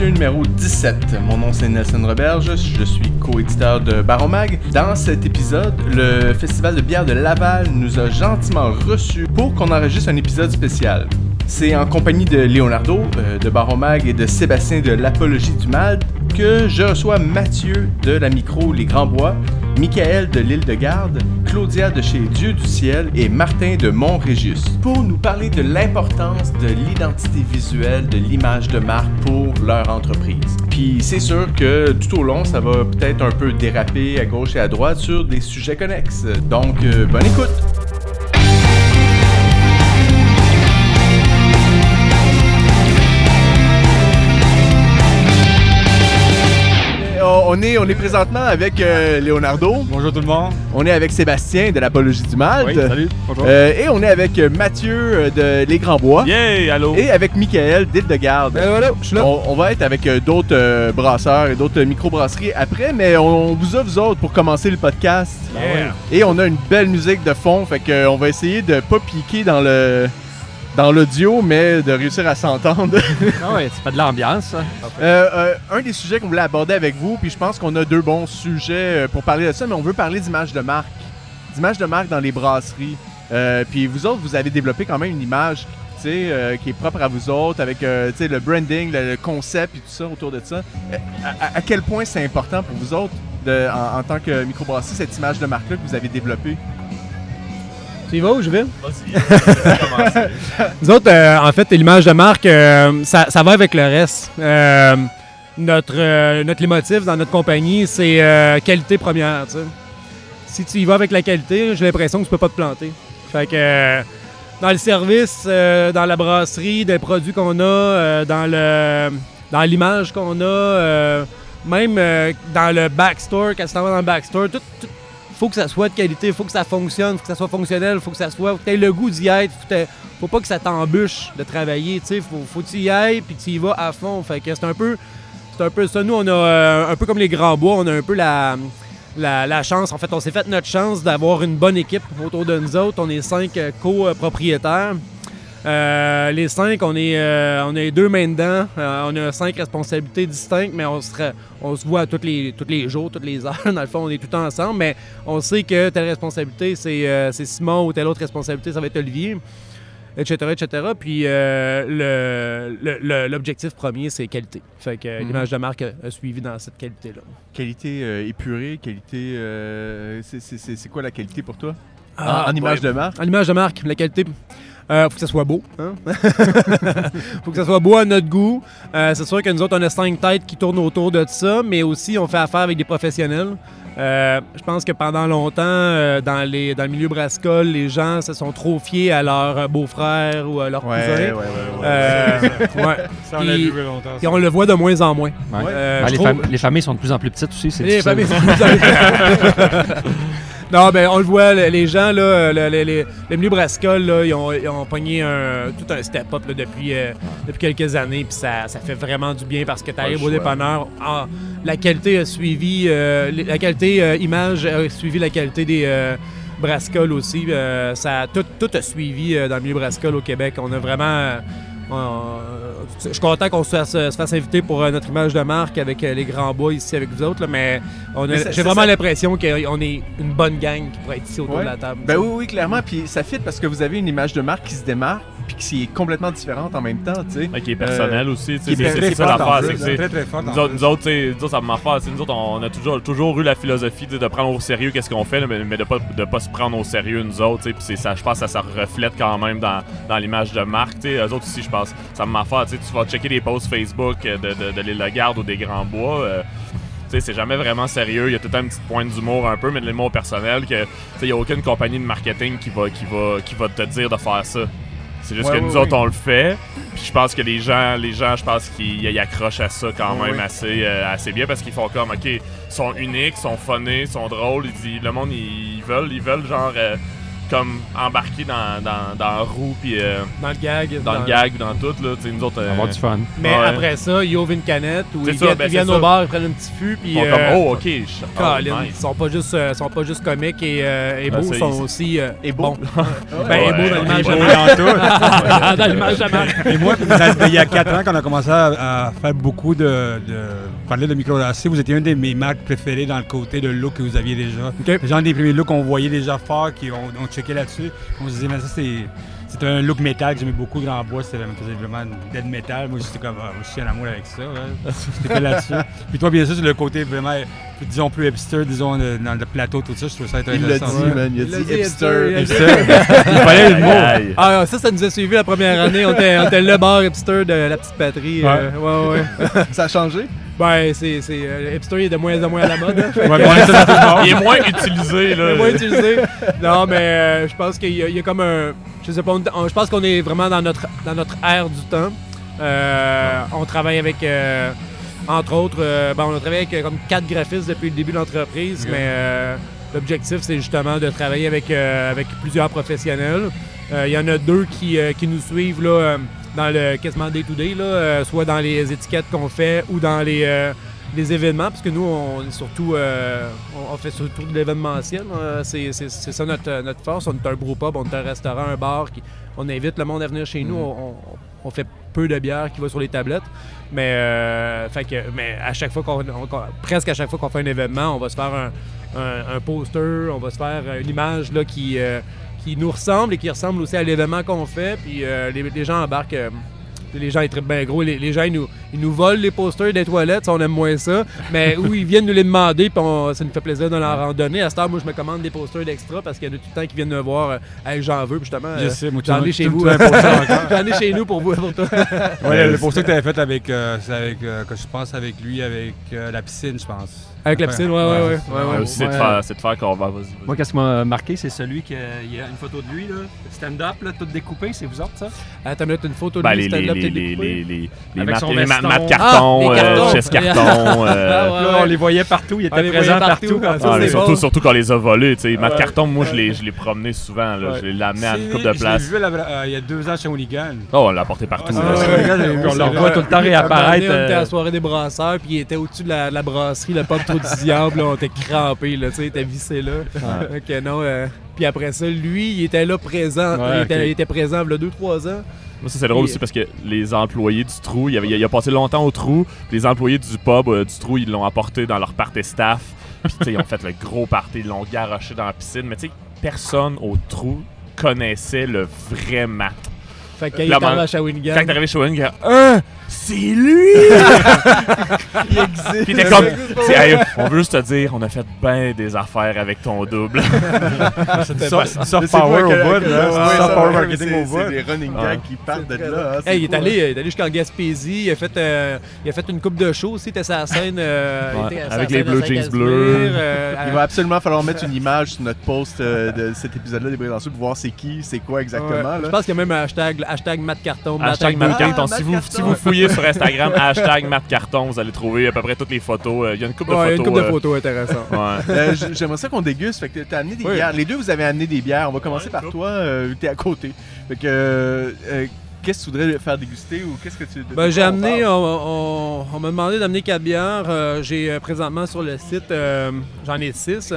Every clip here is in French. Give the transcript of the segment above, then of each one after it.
Numéro 17. Mon nom c'est Nelson Roberge, je suis co-éditeur de Baromag. Dans cet épisode, le Festival de bière de Laval nous a gentiment reçus pour qu'on enregistre un épisode spécial. C'est en compagnie de Leonardo euh, de Baromag et de Sébastien de l'Apologie du Mal que je reçois Mathieu de la micro Les Grands Bois, Michael de l'île de Garde, Claudia de chez Dieu du Ciel et Martin de Montrégius pour nous parler de l'importance de l'identité visuelle, de l'image de marque pour leur entreprise. Puis c'est sûr que tout au long, ça va peut-être un peu déraper à gauche et à droite sur des sujets connexes. Donc, euh, bonne écoute! On est, on est présentement avec euh, Leonardo. Bonjour tout le monde. On est avec Sébastien de l'Apologie du Mal. Oui, salut. Bonjour. Euh, et on est avec euh, Mathieu de Les Grands Bois. Yeah, allô. Et avec Michael d'Île de Garde. Ben voilà, je suis là. On, on va être avec d'autres brasseurs et d'autres microbrasseries après, mais on, vous a, vous autres, pour commencer le podcast. Yeah. Et on a une belle musique de fond, fait qu'on va essayer de pas piquer dans le dans l'audio, mais de réussir à s'entendre. Ah ouais, ça fait de l'ambiance. Euh, euh, un des sujets qu'on voulait aborder avec vous, puis je pense qu'on a deux bons sujets euh, pour parler de ça, mais on veut parler d'image de marque. D'image de marque dans les brasseries. Euh, puis vous autres, vous avez développé quand même une image qui est propre à vous autres, avec le branding, le, le concept et tout ça autour de ça. À, à- à quel point c'est important pour vous autres, de, en, en tant que microbrasserie, cette image de marque-là que vous avez développée? Tu y vas ou je vais? Nous autres, euh, en fait, l'image de marque, euh, ça, ça va avec le reste. Euh, notre, euh, notre leitmotiv dans notre compagnie, c'est euh, qualité première. tu sais. Si tu y vas avec la qualité, j'ai l'impression que tu peux pas te planter. Fait que euh, dans le service, euh, dans la brasserie, des produits qu'on a, euh, dans le dans l'image qu'on a, euh, même euh, dans le backstore, quand tu t'en vas dans le backstore, tout, tout- faut que ça soit de qualité, faut que ça fonctionne, faut que ça soit fonctionnel, faut que ça soit, faut que le goût d'y être, faut, faut pas que ça t'embûche de travailler, tu sais, faut, faut que tu y ailles puis tu y vas à fond. Fait que c'est un peu, c'est un peu ça. Nous, on a euh, un peu comme les grands bois, on a un peu la, la, la chance. En fait, on s'est fait notre chance d'avoir une bonne équipe autour de nous autres. On est cinq euh, copropriétaires. Euh, les cinq, on est, euh, on est deux mains dedans. Euh, on a cinq responsabilités distinctes, mais on se, ra- on se voit tous les, tous les jours, toutes les heures. Dans le fond, on est tout le temps ensemble, mais on sait que telle responsabilité, c'est euh, c'est Simon ou telle autre responsabilité, ça va être Olivier, etc. etc. Puis euh, le- le- le- l'objectif premier, c'est qualité. Fait que Mhm. l'image de marque a, a suivi dans cette qualité-là. Qualité euh, épurée, qualité. euh, c'est- quoi la qualité pour toi? Ah, en, en image ouais. de marque? En image de marque, la qualité. Euh, faut que ça soit beau. Hein? faut que ça soit beau à notre goût. Euh, c'est sûr que nous autres, on a cinq têtes qui tournent autour de ça, mais aussi on fait affaire avec des professionnels. Euh, je pense que pendant longtemps, euh, dans, les, dans le milieu brassicole, les gens se sont trop fiés à leur beau-frère ou à leur Ouais, cousin. ouais, ouais, ouais. Euh, ouais. Ça, on l'a vu longtemps. Et on le voit de moins en moins. Ouais. Je les, trouve- fam- les familles sont de plus en plus petites aussi. C'est les difficile. familles- non, ben on le voit, le- les gens, là, le, le- le- le milieu brassicole, là, ils, ont, ils ont pogné un, tout un step-up depuis, euh, depuis quelques années, puis ça, ça fait vraiment du bien parce que tu arrives au dépanneur, ah, la qualité a suivi, euh, la qualité euh, image a suivi la qualité des brassicoles aussi. ça, tout, tout a suivi dans le milieu brassicole au Québec. On a vraiment... euh, je suis content qu'on se fasse, se fasse inviter pour euh, notre image de marque avec euh, les grands bois ici avec vous autres, là, mais j'ai vraiment l'impression qu'on est une bonne gang qui pourrait être ici autour Ouais. de la table. Ben oui, oui, clairement. Puis ça fit parce que vous avez une image de marque qui se démarque puis qui est complètement différente en même temps, tu sais. Ouais, qui est personnel aussi. tu sais, qui est C'est ça l'affaire. c'est que Très, très fort. Nous autres, nous autres, tu sais, nous autres, ça me affaire. Nous autres, on a toujours, toujours eu la philosophie de prendre au sérieux qu'est-ce qu'on fait, mais, mais de pas de pas se prendre au sérieux nous autres. tu sais, Puis c'est ça, je pense que ça, ça reflète quand même dans, dans l'image de marque. tu sais. Eux autres aussi, je pense, ça me m'affaire. Tu sais, tu vas checker des posts Facebook euh, de, de, de l'île de Garde ou des Grands Bois. euh, tu sais, c'est jamais vraiment sérieux. Il y a tout le temps une petite pointe d'humour un peu, mais de l'humour personnel que tu sais, il n'y a aucune compagnie de marketing qui va, qui, va, qui va te dire de faire ça. C'est juste Ouais, que nous autres, on le fait. Puis je pense que les gens, les gens, je pense qu'ils ils accrochent à ça quand même assez, euh, assez bien parce qu'ils font comme, ok, ils sont uniques, sont funnés, sont drôles. Ils disent, le monde, ils veulent, ils veulent genre euh, comme embarqué dans, dans, dans la roue, puis euh, Dans le gag. dans, le gag, ou dans tout, là. Tu sais, nous autres. euh, Avoir du fun. Mais Ouais. après ça, ils ouvrent une canette ou ils, ça, viennent, ben ils viennent au bar, ils prennent un petit fût. ils Puis, font euh, comme, oh, ok, je oh, Colin, nice. ils sont pas juste, euh, sont pas juste comiques et, euh, et Ah, beaux, ça, ils sont ils- aussi euh, Et bons. beau. Ben, et beaux dans l'image marque. dans tout. dans l'image marque. Et moi, dans- il y a 4 ans, quand on a commencé à, à faire beaucoup de, de parler de micro-lacets, vous étiez un de mes marques préférées dans le côté de look que vous aviez déjà. Genre des premiers looks qu'on voyait déjà forts, qui on, on checkait là-dessus. On se disait, mais ça, c'est. Un look métal que j'aimais beaucoup, Grand Bois, c'était ça me faisait vraiment dead metal. Moi, j'étais comme, ah, je suis en amour avec ça. Ouais. J'étais là-dessus. Puis toi, bien sûr, c'est le côté vraiment, disons, plus hipster, disons, dans le plateau, tout ça, je trouve ça Il l'a intéressant. dit, man. Il a Il l'a dit dit, hipster. hipster. Il fallait le mot. Ah, ça, ça nous a suivi la première année. On était, on était le bar hipster de la petite patrie. euh, ouais, ouais. Ça a changé? Ben, c'est, c'est, euh, hipster il est de moins en moins à la mode. hein. Ouais, est. Il est moins utilisé, là. C'est moins utilisé. Non, mais euh, je pense qu'il y, a- il y a comme un. Je sais pas, on- on- je pense qu'on est vraiment dans notre, dans notre ère du temps. Euh, on travaille avec. Entre autres, euh, ben, on a travaillé avec euh, comme quatre graphistes depuis le début de l'entreprise, mais euh, l'objectif, c'est justement de travailler avec, avec plusieurs professionnels. Il y en a deux qui, qui nous suivent là, dans le quasiment day-to-day, soit dans les étiquettes qu'on fait ou dans les, les événements, parce que nous, on est surtout, euh, on, fait surtout de l'événementiel. euh, c'est, c'est- c'est ça notre, notre force. On est un brewpub, on est un restaurant, un bar. Qui, on invite le monde à venir chez nous. On, on- on fait peu de bière qui va sur les tablettes. Mais, euh, à chaque fois qu'on, on- qu'on- presque à chaque fois qu'on fait un événement, on va se faire un, poster, on va se faire une image là, qui, euh, qui nous ressemble et qui ressemble aussi à l'événement qu'on fait. Puis euh, les gens embarquent. Les gens ils trippent bien gros. Les, les gens ils nous, ils nous volent les posters des toilettes, ça, on aime moins ça. Mais où ils viennent nous les demander, puis ça nous fait plaisir de leur en donner. À cette heure, moi, je me commande des posters d'extra parce qu'il y en a tout le temps qui viennent me voir. euh, Hey, j'en veux, puis justement. Je euh, sais, moi, tu J'en ai chez vous. J'en ai chez nous pour vous, pour toi. Ouais, le poster que tu avais fait avec, euh, avec euh, que je pense avec lui, avec euh, la piscine, je pense. Avec la piscine, ouais, ouais, ouais. ouais, Ouais, ouais. aussi, c'est de Ouais. faire, c'est de faire qu'on va, vas-y. Moi, qu'est-ce qui m'a marqué, c'est celui qui il y a une photo de lui, là, stand-up, là, tout découpé, c'est vous autres, ça? Attends, une minute, une photo de Ben, lui, les, les, stand-up, les, les, découpé. les, les, les Avec mat- son les mat Ah, carton, les euh, cartons. chaises carton. euh, Ah, ouais, Là, ouais. on les voyait partout, ils étaient les présents partout. ah, Ah, surtout, quand on les a volés. tu sais. Matt Ouais. Carton, moi, je l'ai, je l'ai promené souvent. Là. Je l'ai amené à une couple de je places. l'ai vu euh, il y a deux ans chez Hooligan. Oh, on l'a porté partout. Ah, on le revoit tout le temps réapparaître. on était à euh, la soirée des brasseurs, puis il était au-dessus de la, de la brasserie, le pub du diable, là, on était crampés, là, tu sais, il était vissé là. Ok, non, euh, puis après ça, lui, il était là présent, Ouais, il, était, ok. il était présent il y a 2-3 ans. Moi, ça, c'est drôle aussi parce que les employés du trou, il, avait- il a passé longtemps au trou. les employés du pub euh, du trou, ils l'ont apporté dans leur party staff. Puis, tu sais, ils ont fait le gros party, ils l'ont garoché dans la piscine. Mais, tu sais, personne au trou connaissait le vrai Matt. Fait que quand il est arrivé à Shawinigan, Quand arrivé a Hein, c'est lui! Il existe. Puis t'es comme, hey, on veut juste te dire, on a fait bien des affaires avec ton double. C'est du soft- power au bout, là. soft power marketing au c'est- bout. C'est des running Ouais. gags qui partent de là. hein, il, est allé, hein. il est allé jusqu'en Gaspésie, il a fait, euh, il a fait une coupe de show aussi, il était sur la scène. euh, avec les blue jeans bleus. euh, Il va absolument falloir mettre une image sur notre post euh, de cet épisode-là des Sud pour voir c'est qui, c'est quoi exactement. Je pense qu'il y a même un hashtag, hashtag Matt Carton. Hashtag Matt Carton. Ah, Si vous, vous fouillez sur Instagram, hashtag Matt Carton, vous allez trouver à peu près toutes les photos. Euh, Il y a une couple Ouais, de une photos. couple de euh, photos intéressantes. ouais. Euh, J'aimerais ça qu'on déguste. Fait que t'as amené des Oui. bières. Les deux, vous avez amené des bières. On va commencer Ouais, par cool. toi, euh, t'es à côté. Fait que, euh, euh, qu'est-ce que tu voudrais faire déguster ou qu'est-ce que tu. Ben, j'ai amené, on, on- on m'a demandé d'amener quatre bières. Euh, j'ai présentement sur le site, euh, j'en ai six.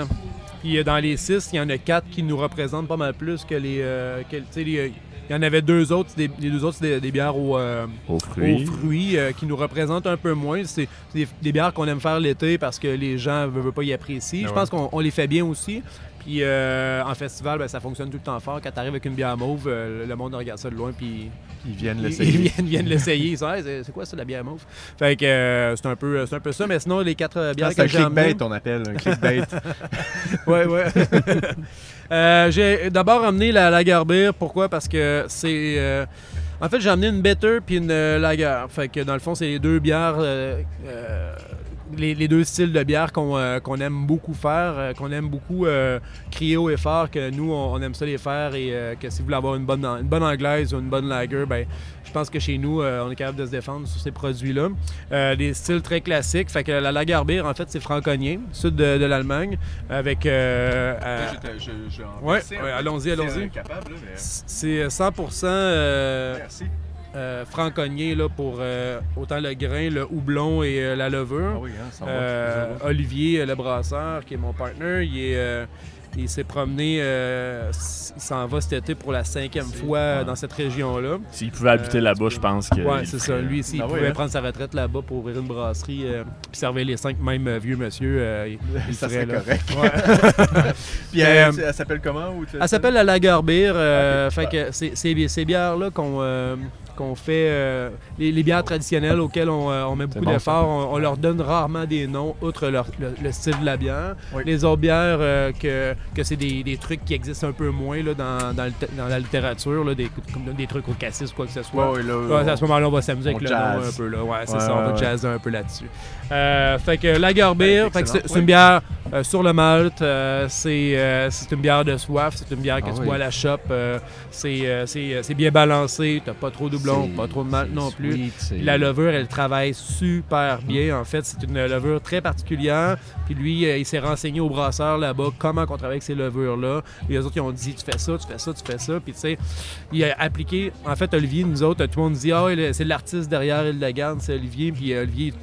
Puis dans les six, il y en a quatre qui nous représentent pas mal plus que les. euh, que- les- il y en avait deux autres, des, les deux autres, c'est des, des bières au, euh, Aux aux fruits. euh, qui nous représentent un peu moins. C'est c'est des, des bières qu'on aime faire l'été parce que les gens ne veulent pas y apprécier. Ah Je pense qu'on on les fait bien aussi. Puis euh, en festival, ben, ça fonctionne tout le temps fort. Quand tu arrives avec une bière mauve, euh, le monde regarde ça de loin puis Ils viennent l'essayer. ils viennent, viennent l'essayer. Hey, c'est c'est quoi ça la bière mauve? Fait que euh, c'est un peu c'est un peu ça. Mais sinon les quatre euh, bières Ah, c'est un que j'ai amenées- clickbait, on appelle. Un clickbait. Ouais, ouais. Euh, j'ai d'abord amené la lager beer. Pourquoi? Parce que c'est... euh, en fait, j'ai amené une better puis une euh, lager. Fait que dans le fond, c'est les deux bières euh, les, les deux styles de bière qu'on euh, aime beaucoup faire, euh, qu'on aime beaucoup euh, crier haut et fort, que nous, on, on aime ça les faire et euh, que si vous voulez avoir une bonne, une bonne anglaise ou une bonne lager, ben, je pense que chez nous, on est capable de se défendre sur ces produits-là. Des styles très classiques. Fait que la lager beer, en fait, c'est franconien, sud de, de l'Allemagne, avec... Je- je- je- je- Ouais, allons-y, allons-y. c'est 100% euh, Merci. Euh, franconnier là, pour euh, autant le grain, le houblon et euh, la levure. Ah oui, hein, ça va. Euh, Olivier, le brasseur, qui est mon partner, il est, euh, il s'est promené, euh, il s'en va cet été pour la cinquième fois dans cette région-là. S'il pouvait habiter Euh, là-bas, je pense que. Il c'est ça. Lui, s'il Ah oui, pouvait hein? prendre sa retraite là-bas pour ouvrir une brasserie euh, puis servir les cinq mêmes vieux monsieur, euh, il, ça serait là. correct. Ouais. Puis elle, elle s'appelle comment ou Elle s'appelle la Lager Beer. euh, Ok. fait que c'est c'est- ces bières-là qu'on euh, qu'on fait, euh, les, les bières traditionnelles auxquelles on, euh, on met beaucoup bon, d'efforts, on, on leur donne rarement des noms, outre leur- le, le style de la bière. Oui. Les autres bières, euh, que, que c'est des, des trucs qui existent un peu moins là, dans, dans, la littérature, là, des, comme des trucs au cassis ou quoi que ce soit. Ouais, ouais, là, Ouais, à ce moment-là, on va s'amuser avec le nom jazz. un peu. Là. Ouais, c'est Ouais, ça, on va jazzer un peu là-dessus. Euh, fait que Lager Beer, Ben, c'est Oui. une bière sur le malt. c'est c'est une bière de soif. C'est une bière que Ah tu oui. bois à la shop. c'est c'est, c'est bien balancé. T'as pas trop de pas trop de malt non plus. sweet, La levure, elle travaille super bien. En fait, c'est une levure très particulière. Puis lui, euh, il s'est renseigné au brasseur là-bas comment on travaille avec ces levures-là. Les autres, ils ont dit tu fais ça, tu fais ça, tu fais ça. Puis tu sais, il a appliqué. En fait, Olivier, nous autres, tout le monde dit ah, il- c'est l'artiste derrière Garde, c'est Olivier. Puis euh, Olivier,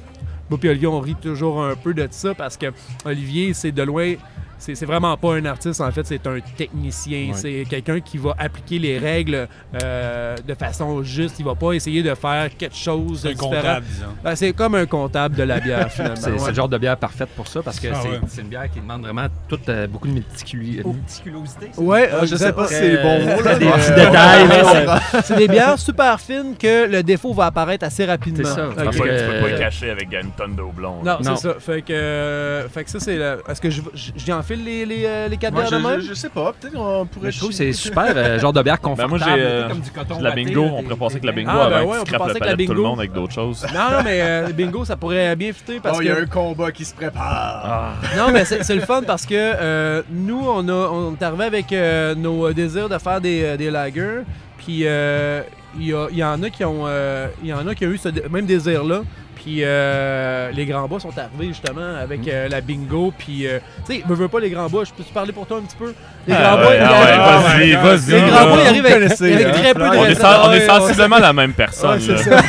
moi puis Olivier, on rit toujours un peu de ça parce que Olivier, c'est de loin. C'est c'est vraiment pas un artiste, en fait, c'est un technicien. Ouais. C'est quelqu'un qui va appliquer les règles euh, de façon juste. Il va pas essayer de faire quelque chose C'est de un différent. comptable, disons. Ben, c'est comme un comptable de la bière, finalement. C'est Ouais. c'est le genre de bière parfaite pour ça parce que Ah c'est ouais. c'est une bière qui demande vraiment toute, euh, beaucoup de méticuli- méticulosité. ça? Ouais, Ah, je euh, sais pas si c'est les bons mots. là, des mais, petits détails, là, on ça- comprend. C'est des bières super fines que le défaut va apparaître assez rapidement. C'est ça, Ok. Tu peux tu peux pas le cacher avec une tonne de houblon. Non, Non. c'est ça. Fait que, euh, fait que ça, c'est. le- Est-ce que je, je, j'y enfile les, les, euh, les quatre Moi, bières de je, même? je, je sais pas, peut-être qu'on pourrait. Mais je trouve que c'est super, euh, genre de bière Ben, confortable. moi, j'ai, euh, comme du coton La bingo, là, on des- pourrait passer avec des la bingo Ah, ben avant ouais, on que peut passer le avec la palais de tout le bingo. monde avec d'autres choses. Non, non, mais euh, bingo, ça pourrait bien fitter parce Oh, il y a que. un combat qui se prépare. Ah. Non, mais c'est c'est le fun parce que euh, nous, on, a, on est arrivé avec euh, nos désirs de faire des, euh, des lagers. Puis euh, il y, a- il y en a qui ont, euh, il y en a qui ont eu ce dé- même désir-là. Puis euh, les grands bas sont arrivés justement avec euh, la bingo. Puis, euh, tu sais, veux, veux pas les grands bas, je peux te parler pour toi un petit peu? Les Ah grands bas, ouais, ils ah arrivent- ouais, vas-y, vas-y. les grands bas, ils arrivent avec, avec hein? très peu de On est, on sensiblement la même personne. Ouais, là.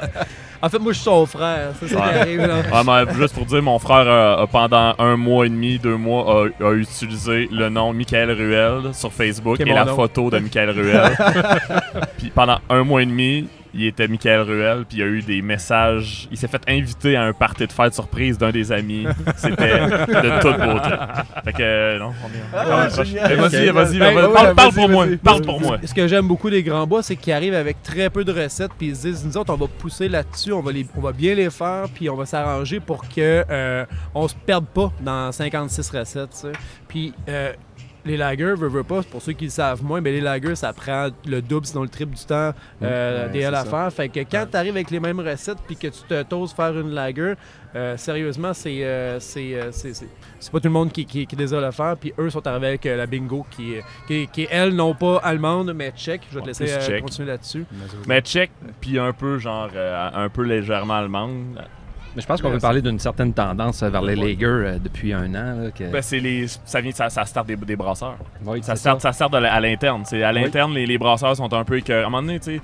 en fait, moi, je suis son frère. C'est ça qui arrive, là. Ouais, mais juste pour dire, mon frère, euh, pendant un mois et demi, deux mois, a, a utilisé le nom Michael Ruel sur Facebook et la nom. photo de Michael Ruel. puis pendant un mois et demi, il était Michael Ruel, puis il y a eu des messages. Il s'est fait inviter à un party de fête surprise d'un des amis. C'était de toute beauté. Fait que, euh, non, on est. Ah, Vas-y, Ben, vas-y. parle, pour moi. Parle pour moi. Ce que j'aime beaucoup des grands bois, c'est qu'ils arrivent avec très peu de recettes, puis ils se disent, nous autres, on va pousser là-dessus, on va, les, on va bien les faire, puis on va s'arranger pour que euh, on se perde pas dans 56 recettes, tu sais. Puis euh, les lagers, veux, veux pas, pour ceux qui le savent moins, mais les lagers, ça prend le double, sinon le triple du temps euh, Ouais, des à faire. Fait que quand tu arrives avec les mêmes recettes, puis que tu te t'oses faire une lager, euh, sérieusement, c'est euh, c'est euh, c'est- c'est- c'est pas tout le monde qui, qui, qui désire le faire. Puis eux sont arrivés avec euh, la bingo qui, est- qui, qui est, elle, non pas allemande, mais tchèque. Je vais te laisser euh, tchèque. continuer là-dessus. Mais check, puis un peu, genre, euh, un peu légèrement allemande. Mais je pense qu'on peut parler d'une certaine tendance vers les Lager euh, depuis un an. là, que... Ben, c'est les, ça vient, ça, ça start des, des brasseurs. Oui, Ça c'est sert, ça de la- à l'interne. C'est à l'interne, les, les brasseurs sont un peu écœurés. À un moment donné, tu sais,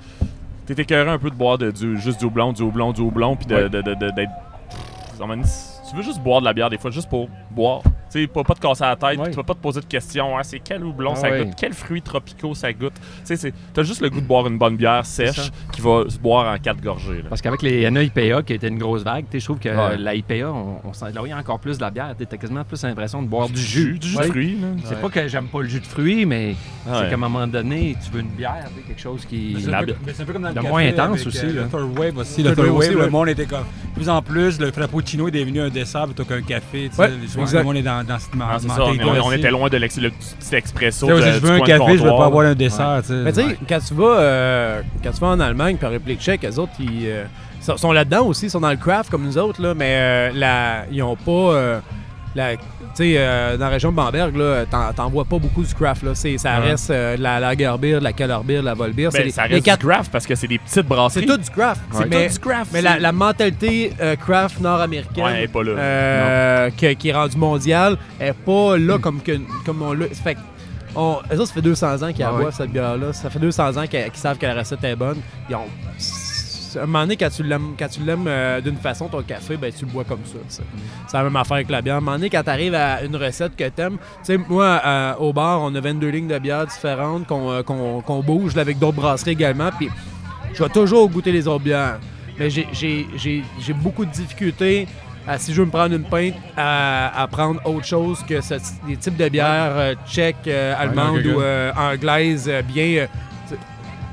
t'es écœuré un peu de boire de, du, juste du houblon, du houblon, du houblon, puis de, de, de- de- d'être. Pff, à un moment donné, tu veux juste boire de la bière des fois, juste pour boire. Tu sais, pas, pas te casser la tête, puis tu vas pas te poser de questions. hein, c'est quel houblon Ah ça ouais. goûte, quels fruits tropicaux ça goûte. Tu sais, t'as juste le goût de boire une bonne bière sèche qui va se boire en quatre gorgées. là. Parce qu'avec les NA IPA, qui était une grosse vague, tu sais, je trouve que Ouais. la IPA, on, on sent là, il y a encore plus de la bière. Tu as quasiment plus l'impression de boire du jus. du jus Ouais. de fruits. C'est pas que j'aime pas le jus de fruits, mais c'est qu'à un moment donné, tu veux une bière, quelque chose qui. Mais c'est un un peu comme dans le café moins intense avec, aussi, euh, là. Le third wave aussi. Le Le third ouais. le monde était comme. De plus en plus, le frappuccino est devenu un dessert plutôt qu'un café. Ouais, exact. monde est dans dans, cette ça, on, on- on était loin de l'ex- le petit expresso. De- si je veux un café, je veux pas avoir un dessert. Mais tu sais, Ouais. quand tu vas euh, quand tu vas en Allemagne par République tchèque, eux autres, ils euh, sont, sont là-dedans aussi, ils sont dans le craft comme nous autres, là, mais euh, la, ils ont pas. euh, la- tu sais, euh, dans la région de Bamberg, là, t'en, t'en vois pas beaucoup du craft. Là. C'est, ça Ouais. reste euh, la Lagerbeer, la Kellerbeer, de la Volbeer. Ben, c'est les- ça les reste quatre- du craft parce que c'est des petites C'est brasseries. tout du craft. C'est mais tout du craft. mais la, la mentalité euh, craft nord-américaine Ouais, elle est pas là. euh, que- qui est rendue mondiale est pas là comme, que, comme on l'a. Fait on, eux autres, ça fait 200 ans qu'ils Ah boivent ouais. cette bière-là. Ça fait 200 ans qu'ils qu'ils savent que la recette est bonne. Ils ont- un moment donné, quand tu l'aimes, quand tu l'aimes euh, d'une façon, ton café, ben, tu le bois comme ça. tu. C'est la même affaire avec la bière. À un moment donné, quand tu arrives à une recette que t'aimes, tu sais, moi, euh, au bar, on a 22 lignes de bières différentes qu'on euh, qu'on- qu'on bouge là, avec d'autres brasseries également. Puis je vais toujours goûter les autres bières. Mais j'ai- j'ai j'ai- j'ai beaucoup de difficultés à, si je veux me prendre une pinte, à, à prendre autre chose que ce- des types de bières tchèques, allemandes ou anglaises bien.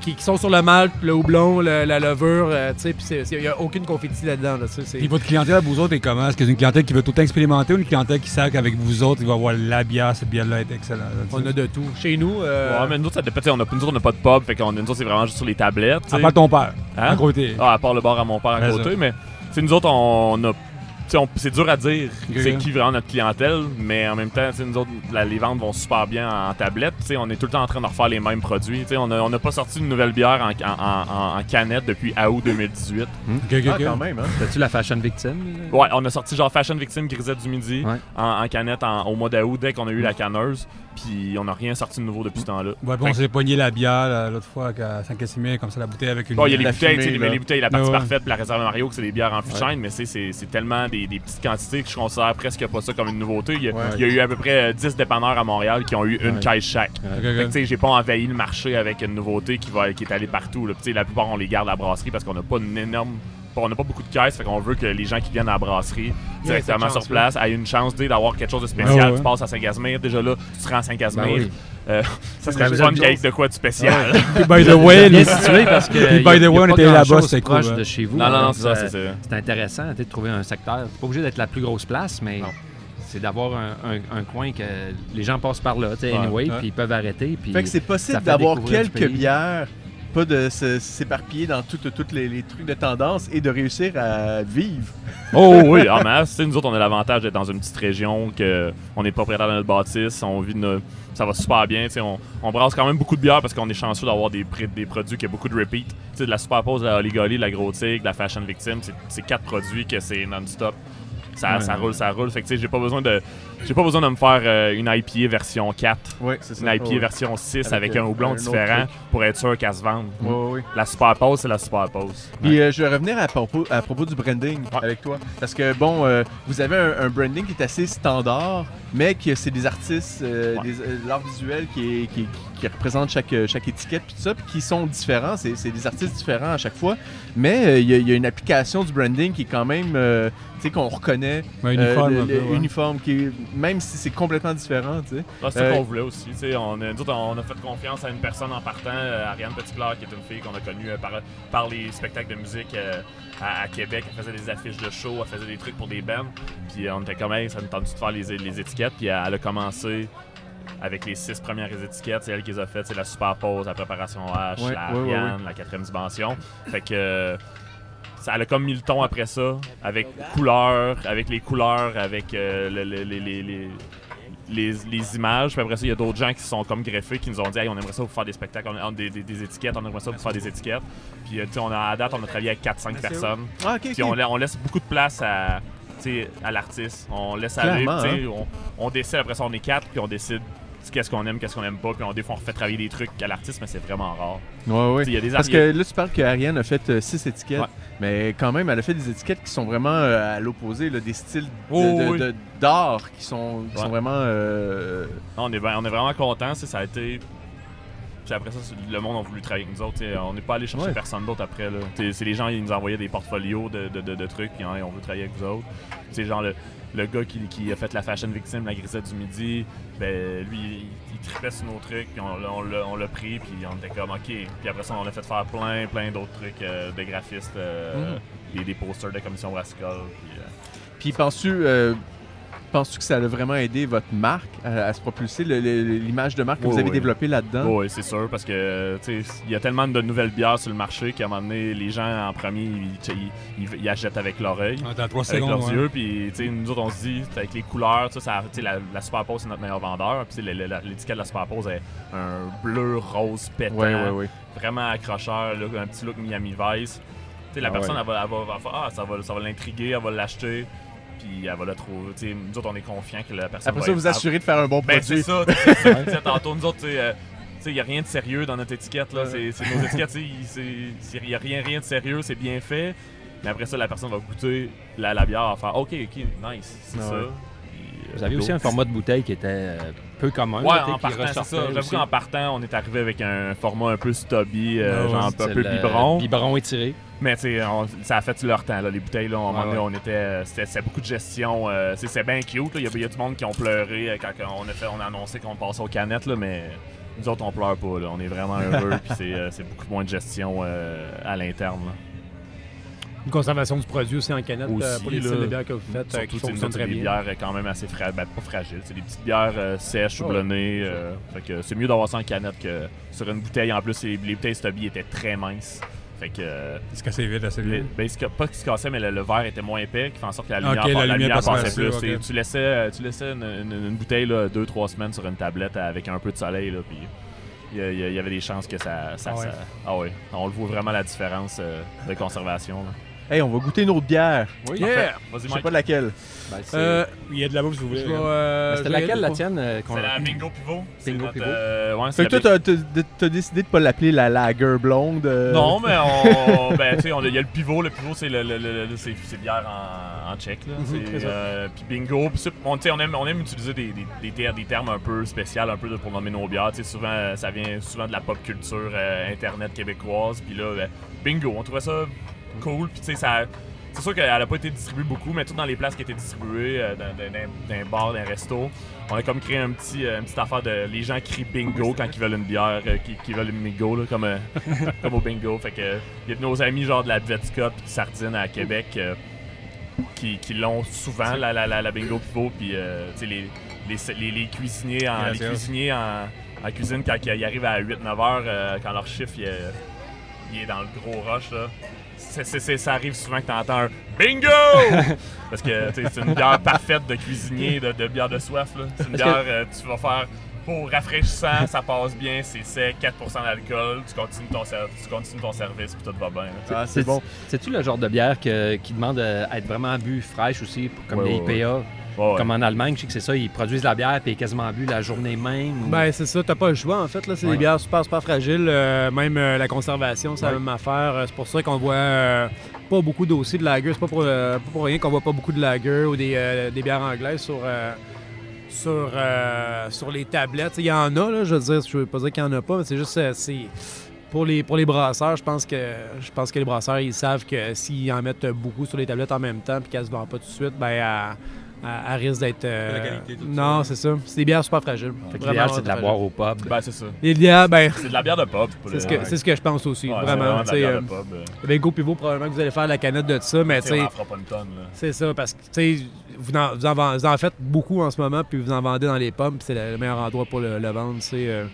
Qui, qui sont sur le malt, le houblon, le- la levure, euh, tu sais, puis il n'y a aucune confetti là-dedans. Là, Puis votre clientèle à vous autres est comment? Est-ce que c'est une clientèle qui veut tout expérimenter ou une clientèle qui sait qu'avec vous autres, il va avoir la bière, cette bière-là est excellente? on a de tout. Chez nous, euh, Ouais, mais nous autres, ça dépend. On a, nous autres, on n'a pas de pub, fait qu'on nous autres, c'est vraiment juste sur les tablettes. tu À part ton père, Hein? à côté. Ah, à part le bar à mon père à côté, ça. mais tu sais, nous autres, on a. C'est dur à dire c'est qui vraiment notre clientèle, mais en même temps, nous autres, la- les ventes vont super bien en tablette. tu sais, On est tout le temps en train de refaire les mêmes produits. tu sais, On n'a on a pas sorti une nouvelle bière en, en- en- en canette depuis août 2018. Ok, ok, Ah, quand même, hein? T'as-tu la fashion victime? là? Ouais, on a sorti genre Fashion Victim Grisette du Midi Ouais. en, en canette en- au mois d'août dès qu'on a eu la canneuse. Puis on n'a rien sorti de nouveau depuis ce temps-là. Ouais, bon, s'est pogné la bière là, l'autre fois à Saint-Casimir, comme ça, la bouteille avec une. Bon, il y a les bouteilles, fumée, tu sais, là. les bouteilles, la partie Ouais, ouais. parfaite, puis la réserve Mario, que c'est des bières en fût de chêne, mais c'est- tellement des, des petites quantités que je considère presque pas ça comme une nouveauté. Il y a, Ouais. il y a eu à peu près euh, 10 dépanneurs à Montréal qui ont eu une Ouais. caisse chaque. Tu sais, j'ai pas envahi le marché avec une nouveauté qui, va, qui est allée partout. là. La plupart, on les garde à la brasserie parce qu'on n'a pas une énorme. On n'a pas beaucoup de caisses, fait qu'on veut que les gens qui viennent à la brasserie directement sur place aient une chance d'avoir quelque chose de spécial. Ouais, ouais. Tu passes à Saint-Casimir, déjà là, tu te rends à Saint-Casimir. Ben oui. Euh, ça serait êtes une bien. cake de quoi de spécial. Puis, by the way, bien les- situé parce que. Puis, y a- by the y a way, on était là-bas, c'était proche cool, de chez vous. Non, non, non, donc, c'est ça, euh, c'est ça. C'est intéressant de trouver un secteur. C'est pas obligé d'être la plus grosse place, mais c'est d'avoir un, un- un coin que les gens passent par là, tu sais, Ouais. anyway, puis ils peuvent arrêter. Puis Fait que c'est possible d'avoir quelques bières, pas de s'éparpiller dans tous les, les trucs de tendance et de réussir à vivre. Oh oui, en masse. Nous autres, on a l'avantage d'être dans une petite région, que on est propriétaire de notre bâtisse, on vit de ça va super bien. On, brasse quand même beaucoup de bières parce qu'on est chanceux d'avoir des, produits qui ont beaucoup de repeat. De la Superpose, la Oligoli, la Gros Tigre, la Fashion Victim, c'est quatre produits que c'est non-stop. Ça, Ouais. ça roule, ça roule. Fait que tu sais, j'ai pas besoin de j'ai pas besoin de me faire euh, une IPA version 4, Oui, c'est ça. une IPA Ouais. version 6 Avec, avec, euh, un houblon un différent pour être sûr qu'elle se vende. Ouais, ouais, ouais. La Superpose, c'est la Superpose. Puis euh, je vais revenir à propos, à propos du branding Ouais. avec toi. Parce que, bon, euh, vous avez un, un branding qui est assez standard, mais que c'est des artistes, Ouais. des, l'art visuel qui, est- qui, qui- qui représente chaque, euh, chaque étiquette, puis tout ça, puis qui sont différents. C'est, c'est des artistes différents à chaque fois. Mais euh, il y, a- il y a une application du branding qui est quand même, euh, tu sais, qu'on reconnaît. Ouais, uniforme, euh, un le- peu, le- ouais. uniforme, qui est- même si c'est complètement différent, tu sais. Ah, c'est Euh, ce qu'on voulait aussi. tu sais, On a, on a fait confiance à une personne en partant, euh, Ariane Petitclerc, qui est une fille qu'on a connue euh, par, par les spectacles de musique euh, à, à Québec. Elle faisait des affiches de show, elle faisait des trucs pour des bands. Puis on était comme, Hey, ça nous tente de faire les, les étiquettes. Puis elle a commencé avec les six premières étiquettes. C'est elle qui les a faites. C'est la Superpose, la Préparation H, Ouais, la ouais, ouais, Ariane, la quatrième dimension. Fait que... ça, elle a comme mis le ton après ça, avec couleurs, avec les couleurs, avec euh, le- le- les, les- les- les, les images. Puis après ça, il y a d'autres gens qui sont comme greffés, qui nous ont dit hey, on aimerait ça vous faire des spectacles, on- des, des- des étiquettes, on aimerait ça vous faire des étiquettes. Puis euh, tu sais, on a, à date, on a travaillé avec 4-5 personnes. Ah, Puis on, la- on laisse beaucoup de place à, à l'artiste. On laisse aller, sais, on, on décide, après ça, on est quatre, puis on décide qu'est-ce qu'on aime, qu'est-ce qu'on aime pas. Puis on, des fois, on refait travailler des trucs à l'artiste, mais c'est vraiment rare. Ouais, ouais. Y a des Parce que là, tu parles que Ariane a fait euh, six étiquettes, Ouais. mais quand même, elle a fait des étiquettes qui sont vraiment euh, à l'opposé, des styles de- Oh, oui. de- d'art qui sont, qui Ouais. sont vraiment. euh, On est, on est vraiment contents. Ça a été. Puis après ça, le monde a voulu travailler avec nous autres. On n'est pas allé chercher Ouais. personne d'autre après. C'est les gens, ils nous envoyaient des portfolios de, de- de- de trucs, puis hein, on veut travailler avec vous autres. C'est genre le, le gars qui, qui a fait la fashion victime, la grisette du midi, ben lui, il, il tripait sur nos trucs, puis on, l'a- pris, puis on était comme OK. Puis après ça, on a fait faire plein, plein d'autres trucs euh, de graphistes, euh, Mhm. des, des posters de commission Rascal. Puis, euh, Puis penses-tu, euh, Penses-tu que ça a vraiment aidé votre marque à, à se propulser, l'image de marque que Oui, vous avez oui. développée là-dedans? Oui, c'est sûr, parce que tu sais, il y a tellement de nouvelles bières sur le marché qu'à un moment donné, les gens en premier, ils, tu sais, ils, ils- ils achètent avec l'oreille. Ah, Dans trois Avec secondes. leurs ouais. yeux, puis tu sais, nous autres on se dit, avec les couleurs, ça, la, la Super Pose c'est notre meilleur vendeur, puis l'étiquette de la Super Pose est un bleu rose pétant, Oui, oui, oui. vraiment accrocheur, là, un petit look Miami Vice. Tu sais, la Ah personne, ouais. elle va, elle va- elle va faire, ah, ça va, ça va l'intriguer, elle va l'acheter, puis elle va le trouver. Nous autres, on est confiants que la personne Après va ça, être- vous assurez de faire un bon Ben, produit. c'est ça, c'est ça que je disais tantôt, nous autres, euh, il n'y a rien de sérieux dans notre étiquette, là. C'est c'est nos étiquettes, il- c'est- il n'y a rien, rien de sérieux, c'est bien fait. Mais après ça, la personne va goûter la, la bière, faire OK, OK, nice, c'est ça. Puis, euh, Vous avez aussi un format de bouteille qui était euh, peu commun. Ouais, là, tu sais, en qui partant, c'est ressortait ça. J'avoue aussi. qu'en partant, on est arrivé avec un format un peu stubby, euh, genre un peu le biberon. Biberon étiré. Mais tu ça a fait leur temps, là, les bouteilles. Là, Ouais, on était, euh, c'était, beaucoup de gestion. euh, c'est bien cute. Il y, a- il y a du monde qui ont pleuré euh, quand on a, fait, on a annoncé qu'on passait aux canettes, là, mais nous autres, on pleure pas. Là. On est vraiment heureux. puis c'est, c'est beaucoup moins de gestion euh, à l'interne. Une conservation du produit aussi en canette Aussi, euh, pour les styles de bière que vous faites Surtout, qui fonctionnent très des bien. bières quand même assez fragiles. Ben, pas fragiles. C'est des petites bières sèches, fait que c'est mieux d'avoir ça en canette que sur une bouteille. En plus, les, les bouteilles Stubby étaient très minces. Fait que. euh, Il se cassait vite, vite. ben, ce que- pas qu'il se cassait, mais le, le verre était moins épais, qui fait en sorte que la lumière, la la lumière lumière passait plus. Tu laissais, euh, tu laissais une, une- une bouteille là, deux, trois semaines sur une tablette avec un peu de soleil, là, puis il y, avait des chances que ça. ça- Ah ouais. ça- ah ouais. On le voit vraiment la différence euh, de conservation. là. Hey, on va goûter une autre bière. Oui, Yeah! Vas-y, Je sais pas laquelle. Ben, Euh, Il y a de la bouffe si vous voulez. euh, C'était laquelle la tienne euh, qu'on- C'est la Bingo Pivot. C'est Bingo notre, Pivot. euh, ouais, Fait c'est que toi, la t'as- décidé de pas l'appeler la lager blonde. euh, Non, mais on. ben, tu sais, il y a le pivot. Le pivot, c'est le, le, le- le- c'est, bière en, en tchèque. Là. ça. euh, puis bingo. Puis c'est- on, tu sais, on, aime, on aime utiliser des, des, des, ter- des termes un peu spéciaux, un peu de- pour nommer nos bières. Tu sais, souvent, ça vient souvent de la pop culture euh, internet québécoise. Puis là, ben, bingo, on trouvait ça cool. Puis tu sais, ça. C'est sûr qu'elle n'a pas été distribuée beaucoup, mais tout dans les places qui étaient distribuées, euh, dans, dans, dans, dans un bar, dans un resto, on a comme créé un petit, euh, une petite affaire de. Les gens crient bingo quand ils veulent une bière, euh, qui, qui veulent une bingo, là, comme, comme au bingo. Fait que il y a de nos amis genre de la Scott puis de Sardine à Québec qui, qui l'ont souvent la, la, la, la bingo pivot puis tu sais, les, les, les, les cuisiniers en, les cuisiniers en, en cuisine quand ils arrivent à 8-9 heures quand leur chiffre il est, il est dans le gros rush là. C'est, c'est- c'est- ça arrive souvent que tu entends un bingo parce que tu c'est une bière parfaite de cuisinier de, de bière de soif là. C'est une Est-ce que- bière euh, tu vas faire pour rafraîchissant, ça passe bien, c'est sec, 4% d'alcool, tu continues ton, ser- tu continues ton service puis tout va bien. Ah, c'est bon. C'est-tu le genre de bière que- qui demande euh, à être vraiment bu fraîche aussi, comme Ouais, les IPA? Ouais, ouais. Comme en Allemagne, je sais que c'est ça, ils produisent la bière puis quasiment bu la journée même. ou- Ben, c'est ça, t'as pas le choix en fait. là C'est Ouais. des bières super, super fragiles. euh, même euh, la conservation, c'est la Ouais. même affaire. Euh, C'est pour ça qu'on voit euh, pas beaucoup d'aussi de lager. C'est pas pour, euh, pas pour rien qu'on voit pas beaucoup de lager ou des, euh, des bières anglaises sur, euh, sur, euh, sur les tablettes. Il y en a, là, je veux dire, je veux pas dire qu'il y en a pas, mais c'est juste. euh, c'est pour les, pour les brasseurs, je pense que je pense que les brasseurs ils savent que s'ils en mettent beaucoup sur les tablettes en même temps puis qu'elles se vendent pas tout de suite, ben elle risque d'être. euh, De la qualité, tout non, ça. c'est ça. C'est des bières super fragiles. Fait que l'idéal, c'est de la fragiles. boire au pub. Ben, c'est ça. L'idéal, ben, C'est de la bière de pub. c'est ce, que, c'est ce que je pense aussi. Ouais, c'est vraiment. de la tu sais, bière de pub. avec Go Pivot, probablement que vous allez faire la canette de ça, mais tu Tu sais, sais, fera pas une tonne. Là. c'est ça, parce que tu sais, vous en, vous, vous en faites beaucoup en ce moment, puis vous en vendez dans les pommes, puis c'est le, le meilleur endroit pour le, le vendre. c'est euh,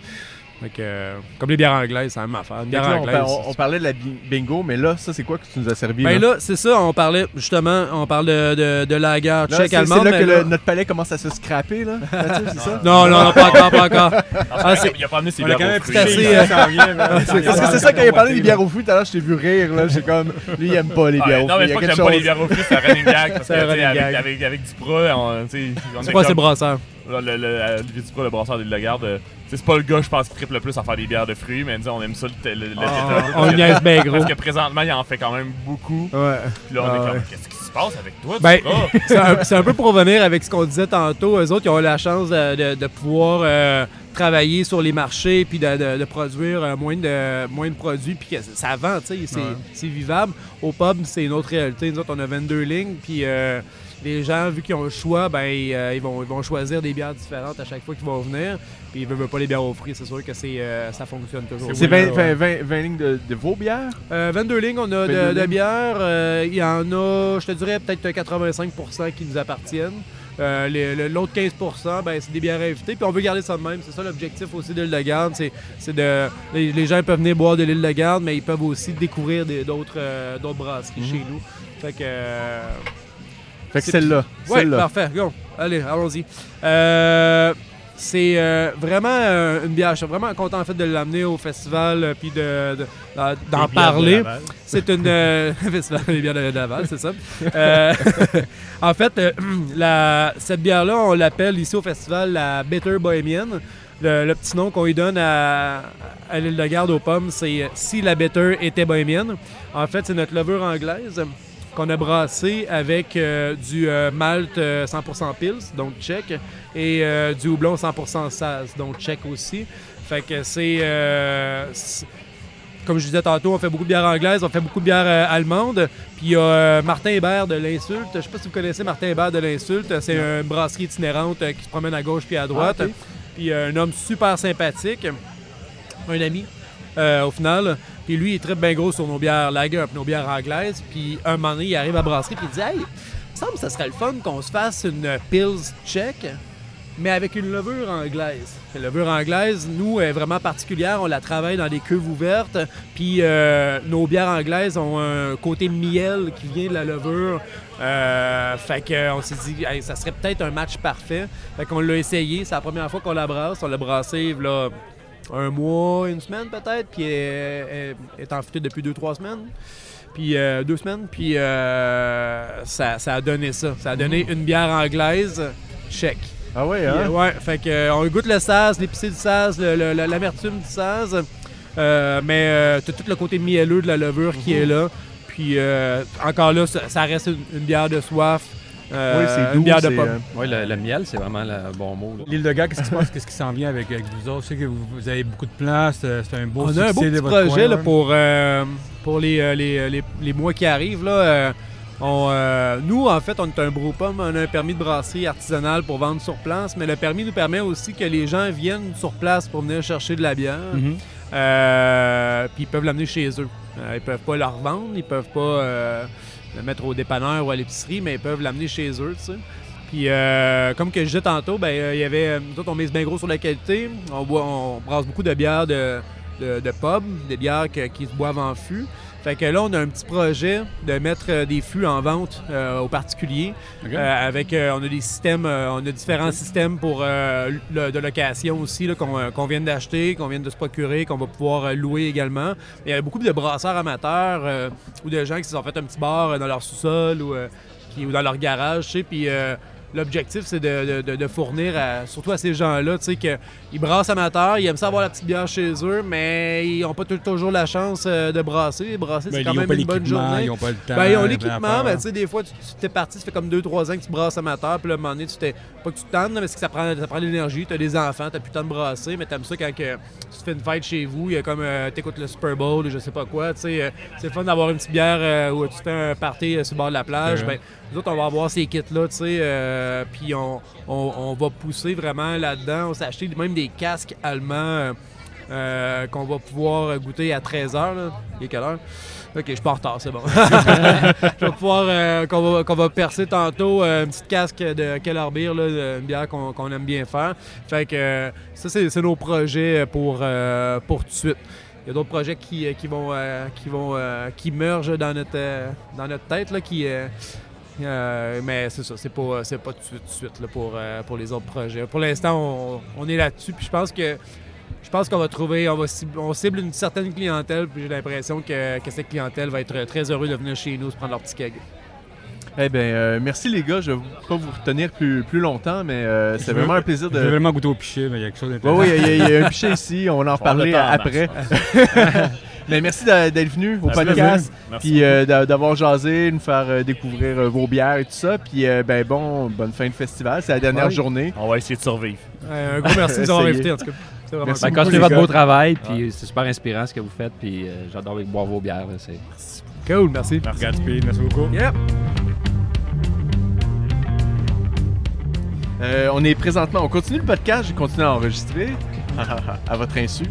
fait que, euh, comme les bières anglaises, c'est la même affaire. Une Fait bière que là, on, anglaise. par- on- on parlait de la bi- bingo, mais là, ça, c'est quoi que tu nous as servi? Ben là? là, c'est ça, on parlait justement, on parle de, de, de la guerre tchèque c'est, allemande. c'est là mais que là- le- notre palais commence à se scraper, là. Mathieu, c'est ça? Non, non, non, pas encore, pas encore. Ah, c'est- il a pas amené ses bières quand même fruits. assez, euh. Parce que c'est ça, quand il a parlé des bières aux fruits, tout à l'heure, je t'ai vu rire, là. J'ai comme, lui, il aime pas les bières non, fruits. mais Il y c'est pas que j'aime pas les bières aux fruits, c'est un running gag. C'est avec, avec Duprat, on, C'est est quoi ces comme- le, le, euh, Duprat, le brasseur de de Garde, euh, c'est pas le gars, je pense, qui triple le plus à faire des bières de fruits, mais disons, on aime ça le, le, le Ah, on le niaise bien gros. Parce que présentement, il en fait quand même beaucoup. Ouais. Puis là, on Ah est comme, qu'est-ce qui se passe avec toi, Ben, c'est un, c'est un peu pour revenir avec ce qu'on disait tantôt. Eux autres, ils ont eu la chance de, de- de pouvoir euh, travailler sur les marchés puis de, de- de produire euh, moins, de, moins de produits puis que ça vend, tu sais, c'est, Ouais. vivable. Au pub, c'est une autre réalité. Nous autres, on a 22 lignes puis euh, les gens, vu qu'ils ont le choix, ben, ils, euh, ils vont, ils vont choisir des bières différentes à chaque fois qu'ils vont venir. Puis ils veulent pas les bières aux fruits, c'est sûr que c'est, euh, ça fonctionne toujours. C'est bien. 20, 20, 20, 20 lignes de, de vos bières? Euh, 22 lignes, on a 22 de, de bières. Euh, Il y en a, je te dirais, peut-être 85% qui nous appartiennent. Euh, L'autre 15% ben, c'est des bières à inviter. Puis on veut garder ça de même. C'est ça l'objectif aussi de l'île de Garde. C'est, de, les, les gens peuvent venir boire de l'île de Garde, mais ils peuvent aussi découvrir d'autres, euh, brasseries Mhm. chez nous. Fait que. euh, Fait que celle-là. Celle-là. parfait. Go. Allez, allons-y. Euh, c'est euh, vraiment euh, une bière. Je suis vraiment content en fait de l'amener au festival puis de, de- d'en- d'en parler. C'est une festival des bières de Laval, c'est ça. En fait, la- cette bière-là, on l'appelle ici au festival la Bitter Bohemian. Le, le petit nom qu'on lui donne à, à l'île de Garde aux pommes, c'est si la Bitter était bohémienne. En fait, c'est notre levure anglaise qu'on a brassé avec euh, du euh, malt euh, 100% pils, donc tchèque, et euh, du houblon 100% saz, donc tchèque aussi. Fait que c'est... euh, comme je disais tantôt, on fait beaucoup de bières anglaises, on fait beaucoup de bières euh, allemandes. Puis il y a euh, Martin Hébert de l'Insulte. Je sais pas si vous connaissez Martin Hébert de l'Insulte. C'est une brasserie itinérante euh, qui se promène à gauche puis à droite. Ah, ok. Puis euh, un homme super sympathique. Un ami, euh, au final. Puis lui, il très bien gros sur nos bières lager puis nos bières anglaises. Puis un moment donné, il arrive à brasserie puis il dit Hey, il me semble que ça serait le fun qu'on se fasse une Pils tchèque, mais avec une levure anglaise. La levure anglaise, nous, est vraiment particulière. On la travaille dans des cuves ouvertes. Puis euh, nos bières anglaises ont un côté miel qui vient de la levure. Euh, fait qu'on s'est dit, Hey, ça serait peut-être un match parfait. Fait qu'on l'a essayé. C'est la première fois qu'on la brasse. On l'a brassé là, un mois, une semaine peut-être. Puis elle, elle est enfûtée depuis deux, trois semaines. Puis euh, deux semaines. Puis euh, ça, ça a donné ça. Ça a donné une bière anglaise chèque. Ah ouais, hein? euh, ouais, fait que, on goûte le saz, l'épicé du le- l'amertume du saz. Euh, mais t'as tout le côté mielleux de la levure qui Mhm. est là. Puis encore là, ça, ça reste une, une bière de soif. Euh, oui, c'est doux. Une bière de c'est, pomme. euh, Oui, le, le miel, c'est vraiment le bon mot. L'île de Garde, qu'est-ce qui se passe? Qu'est-ce qui s'en vient avec, avec vous autres? Je sais que vous, vous avez beaucoup de plans, c'est c'est un beau On a un beau petit projet coin, là, pour, euh, pour les, euh, les, les- les mois qui arrivent. Là, Euh, on, euh, nous, en fait, on est un brewpub, on a un permis de brasserie artisanale pour vendre sur place, mais le permis nous permet aussi que les gens viennent sur place pour venir chercher de la bière. Mhm. Euh, puis ils peuvent l'amener chez eux. Euh, ils peuvent pas la revendre, ils peuvent pas euh, le mettre au dépanneur ou à l'épicerie, mais ils peuvent l'amener chez eux, tu sais. Puis euh, comme que je disais tantôt, ben euh, il y avait. Nous autres, on mise bien gros sur la qualité. On, boit, on brasse beaucoup de bières de, de, pub, des bières qui se boivent en fût. Fait que là, on a un petit projet de mettre euh, des fûts en vente euh, aux particuliers. Euh, avec, euh, on a des systèmes, on a différents systèmes pour le- de location aussi là, qu'on qu'on vient d'acheter, qu'on vient de se procurer, qu'on va pouvoir louer également. Il y a beaucoup de brasseurs amateurs ou de gens qui se sont fait un petit bar dans leur sous-sol ou, ou dans leur garage, tu sais, puis L'objectif, c'est de, de- de- de fournir, à- surtout à ces gens-là, tu sais, qu'ils brassent amateurs, ils aiment ça avoir la petite bière chez eux, mais ils n'ont pas toujours la chance euh, de brasser. Brasser, Ben, c'est quand ils ont même une bonne journée. Ils n'ont pas le temps. Ben, ils ont l'équipement, mais tu sais, des fois, tu t'es parti, ça fait comme 2-3 ans que tu brasses amateur, puis là, à un moment donné, tu t'es. Pas que tu te tannes, là, mais c'est que ça prend, ça prend de l'énergie. T'as des enfants, t'as plus le temps de brasser, mais t'aimes ça quand que tu fais une fête chez vous, il y a comme. euh, t'écoutes le Super Bowl, ou je sais pas quoi, tu sais. euh, c'est fun d'avoir une petite bière euh, où tu fais un party sur le bord de la plage. Ouais. Ben, autres, on va avoir ces kits-là, tu sais, euh, puis on, on- va pousser vraiment là-dedans. On s'est acheté même des casques allemands euh, euh, qu'on va pouvoir goûter à 13h. Là. Il est quelle heure? Ok, je suis pas en retard, c'est bon. je vais pouvoir, qu'on va, va percer tantôt, euh, une petite casque de Keller Beer, là, une bière qu'on aime bien faire. Fait que ça, c'est nos projets pour, pour tout de suite. Il y a d'autres projets qui, qui vont, qui vont, qui mergent dans notre, dans notre tête, là, qui, euh, mais c'est ça, c'est pas, c'est pas tout de suite, pour, euh, pour les autres projets. Pour l'instant, on, on est là-dessus, puis je pense que je pense qu'on va trouver, on va cible, on cible une certaine clientèle, puis j'ai l'impression que, que cette clientèle va être très heureuse de venir chez nous se prendre leur petit keg. Eh bien, euh, merci les gars. Je ne vais pas vous retenir plus, plus longtemps, mais euh, c'est veux- vraiment un plaisir de. vraiment goûter au pichet, mais il y a quelque chose d'intéressant. oui, il y, a- il y a un pichet ici. On va en reparler après. mais merci d'être venu au fait podcast. Merci. Puis euh, d'a- d'avoir jasé, nous faire euh, découvrir vos bières et tout ça. Puis euh, ben bon, bonne fin de festival. C'est la dernière journée. On va essayer de survivre. Un gros merci de nous avoir invités, en tout cas. Merci. Ben, beaucoup, continuez votre beau travail, puis c'est super inspirant ce que vous faites, puis euh, j'adore boire vos bières. là, c'est- Cool, merci. Gatsby, merci beaucoup. Yep. Euh, on est présentement, on continue le podcast, j'ai continué à enregistrer à votre insu.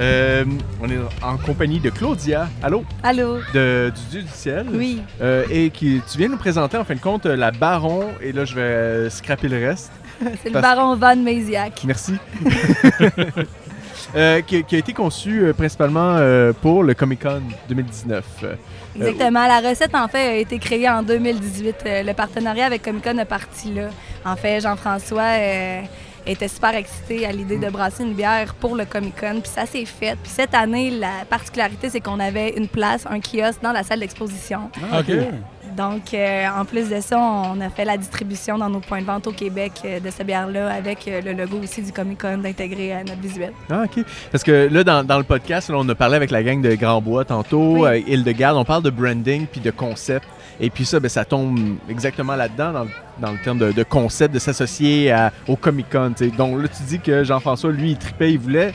Euh, on est en compagnie de Claudia, allô, Allô? de, du Dieu du ciel. Oui. Euh, et qui, tu viens nous présenter en fin de compte la Baron, et là je vais scraper le reste. C'est le baron Van Mesiac. Merci. Euh, qui, qui a été conçu euh, principalement euh, pour le Comic Con 2019. Euh, Exactement. La recette, en fait, a été créée en 2018. Euh, Le partenariat avec Comic Con est parti là. En fait, Jean-François euh, était super excité à l'idée de brasser une bière pour le Comic Con. Puis ça s'est fait. Puis cette année, la particularité, c'est qu'on avait une place, un kiosque dans la salle d'exposition. OK. Donc, euh, en plus de ça, on a fait la distribution dans nos points de vente au Québec euh, de cette bière-là avec euh, le logo aussi du Comic Con d'intégrer à notre visuel. Ah, OK. Parce que là, dans, dans le podcast, là, on a parlé avec la gang de Grand Bois tantôt, Oui. Hildegarde, on parle de branding puis de concept. Et puis ça, ben, ça tombe exactement là-dedans, dans, le- dans le terme de, de concept, de s'associer au Comic Con. Donc là, tu dis que Jean-François, lui, il tripait, il voulait.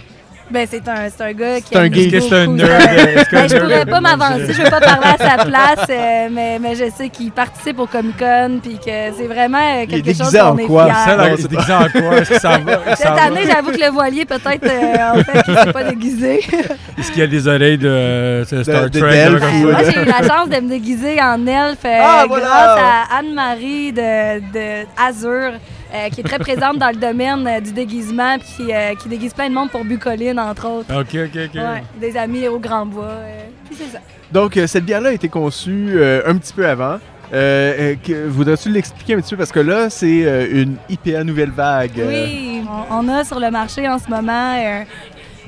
Ben, c'est un, c'est un gars qui C'est un geek. C'est un nerd? Ben, je pourrais pas m'avancer, je veux pas parler à sa place, euh, mais, mais je sais qu'il participe au Comic Con, puis que c'est vraiment euh, Il est quelque chose déguisé en qu'on est quoi? fiers. Non, c'est c'est déguisé en quoi? Est-ce que ça va? Cette Ça année, j'avoue que le voilier, peut-être, euh, en fait, il s'est pas déguisé. Est-ce qu'il y a des oreilles de, Star de Trek? moi, j'ai eu la chance de me déguiser en elfe Ah, voilà! grâce à Anne-Marie de, de Azur, euh, qui est très présente dans le domaine euh, du déguisement, puis euh, qui déguise plein de monde pour Bucoline, entre autres. OK, OK, OK. Ouais, des amis au Grand Bois. euh, puis c'est ça. Donc, euh, cette bière-là a été conçue euh, un petit peu avant. Euh, euh, Voudrais-tu l'expliquer un petit peu? Parce que là, c'est euh, une IPA Nouvelle Vague. Oui, on, on a sur le marché en ce moment euh,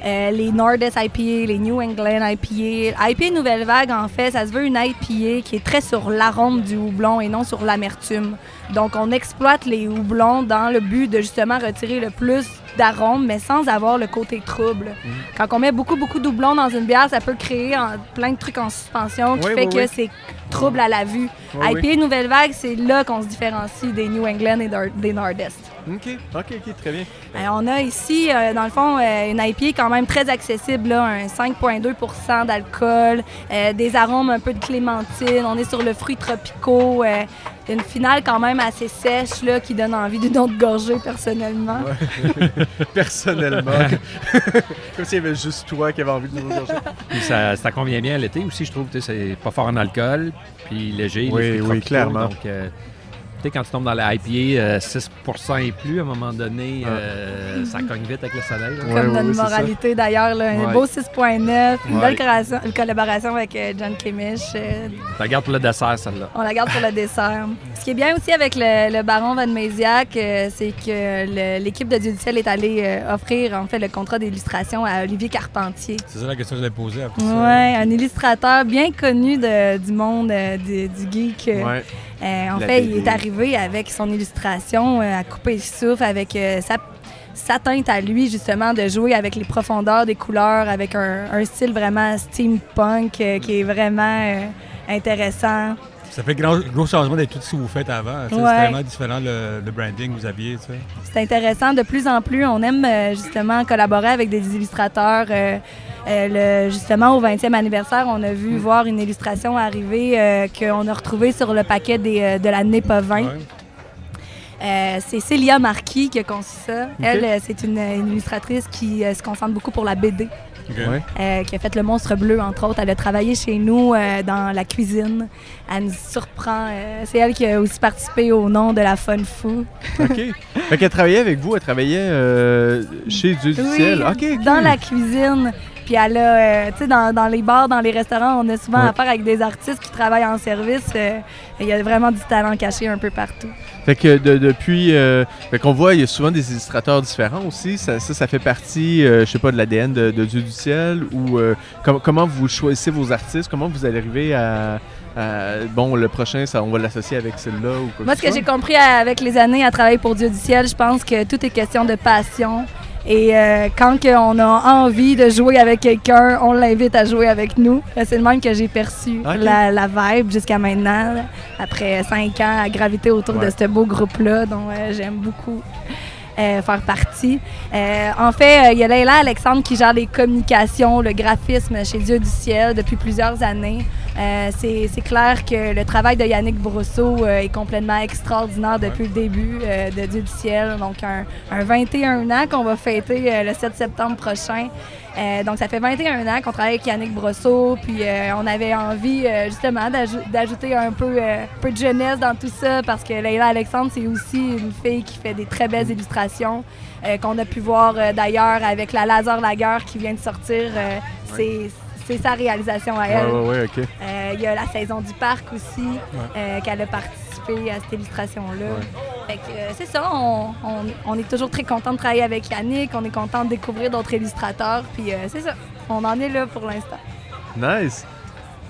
euh, les Nordest IPA, les New England IPA. IPA Nouvelle Vague, en fait, ça se veut une IPA qui est très sur l'arôme du houblon et non sur l'amertume. Donc, on exploite les houblons dans le but de justement retirer le plus d'arôme, mais sans avoir le côté trouble. Mhm. Quand on met beaucoup, beaucoup d'houblons dans une bière, ça peut créer en- plein de trucs en suspension qui Oui, fait oui, que oui. c'est trouble à la vue. IPA Nouvelle Vague, c'est là qu'on se différencie des New England et des Nordest. OK, OK, OK, très bien. Euh, on a ici, euh, dans le fond, euh, une IPA quand même très accessible, là, un 5,2% d'alcool, euh, des arômes un peu de clémentine, on est sur le fruit tropicaux, euh, une finale quand même assez sèche là, qui donne envie d'une autre gorgée personnellement. Personnellement. Comme s'il y avait juste toi qui avait envie de nous regarder. Puis ça, ça convient bien à l'été aussi, je trouve. C'est pas fort en alcool, puis léger. les Oui, fruits oui, tropicaux, clairement. Donc, euh, sais, quand tu tombes dans la IPA, euh, 6% et plus, à un moment donné, euh, ça cogne vite avec le soleil. là. Comme ouais, notre moralité d'ailleurs, là, un Ouais. beau 6,9, une Ouais. belle collaboration, une collaboration avec euh, John Kimmich. euh, Tu la gardes pour le dessert, celle-là. On la garde pour le dessert. Ce qui est bien aussi avec le, le baron Van Mesiac, euh, c'est que le- l'équipe de Dieu du ciel est allée euh, offrir en fait le contrat d'illustration à Olivier Carpentier. C'est ça la question que je l'ai posée après ça. Ouais, un illustrateur bien connu de- du monde euh, du, du geek. Euh. En La fait, BD. il est arrivé avec son illustration euh, à couper le souffle, avec euh, sa, sa teinte à lui, justement, de jouer avec les profondeurs des couleurs, avec un, un style vraiment steampunk euh, qui est vraiment euh, intéressant. Ça fait grand, gros changement de tout ce que vous faites avant. Ouais. C'est vraiment différent le, le branding que vous aviez. C'est intéressant. De plus en plus, on aime justement collaborer avec des illustrateurs. Euh, le- justement, au 20e anniversaire, on a vu voir une illustration arriver euh, qu'on a retrouvée sur le paquet des, euh, de la NEPA 20. Ouais. Euh, c'est Célia Marquis qui a conçu ça. Elle, euh, c'est une, une illustratrice qui euh, se concentre beaucoup pour la BD. Ouais. euh, qui a fait Le Monstre Bleu, entre autres. Elle a travaillé chez nous euh, dans la cuisine. Elle nous surprend. euh, c'est elle qui a aussi participé au nom de la Fun Fou. OK. Fait qu'elle travaillait avec vous, elle travaillait euh, chez Dieu du Oui, ciel. Dans la cuisine. Puis elle a, euh, tu sais, dans, dans les bars, dans les restaurants, on a souvent Ouais. affaire avec des artistes qui travaillent en service. euh, Il y a vraiment du talent caché un peu partout. Fait que de- depuis. euh, fait qu'on voit, il y a souvent des illustrateurs différents aussi. Ça, ça, ça fait partie, euh, je sais pas, de l'ADN de, de Dieu du ciel. Ou com- comment vous choisissez vos artistes? Comment vous allez arriver à. bon, le prochain, ça, on va l'associer avec celle-là ou quoi Moi, ce que j'ai compris à- avec les années à travailler pour Dieu du ciel, je pense que tout est question de passion. Et euh, quand on a envie de jouer avec quelqu'un, on l'invite à jouer avec nous. Euh, C'est le même que j'ai perçu la, la vibe jusqu'à maintenant, là, après cinq ans à graviter autour Ouais. de ce beau groupe-là, dont euh, j'aime beaucoup. euh, faire partie. En fait, il y a Leila Alexandre qui gère les communications, le graphisme chez Dieu du ciel depuis plusieurs années. Euh, c'est clair que le travail de Yannick Brousseau euh, est complètement extraordinaire depuis le début euh, de Dieu du ciel. Donc, un, un 21 ans qu'on va fêter le 7 septembre prochain. Donc, ça fait 21 ans qu'on travaille avec Yannick Brosseau, puis on avait envie justement d'ajou- d'ajouter un peu, de jeunesse dans tout ça parce que Leila Alexandre, c'est aussi une fille qui fait des très belles illustrations euh, qu'on a pu voir d'ailleurs avec la Laser Lager qui vient de sortir. c'est- C'est sa réalisation à elle. ouais, ouais, ok. Euh, Il y a la saison du parc aussi, euh, qu'elle a participé à cette illustration-là. Fait que euh, c'est ça, on, on- on est toujours très content de travailler avec Yannick, on est content de découvrir d'autres illustrateurs, puis euh, c'est ça, on en est là pour l'instant. Nice.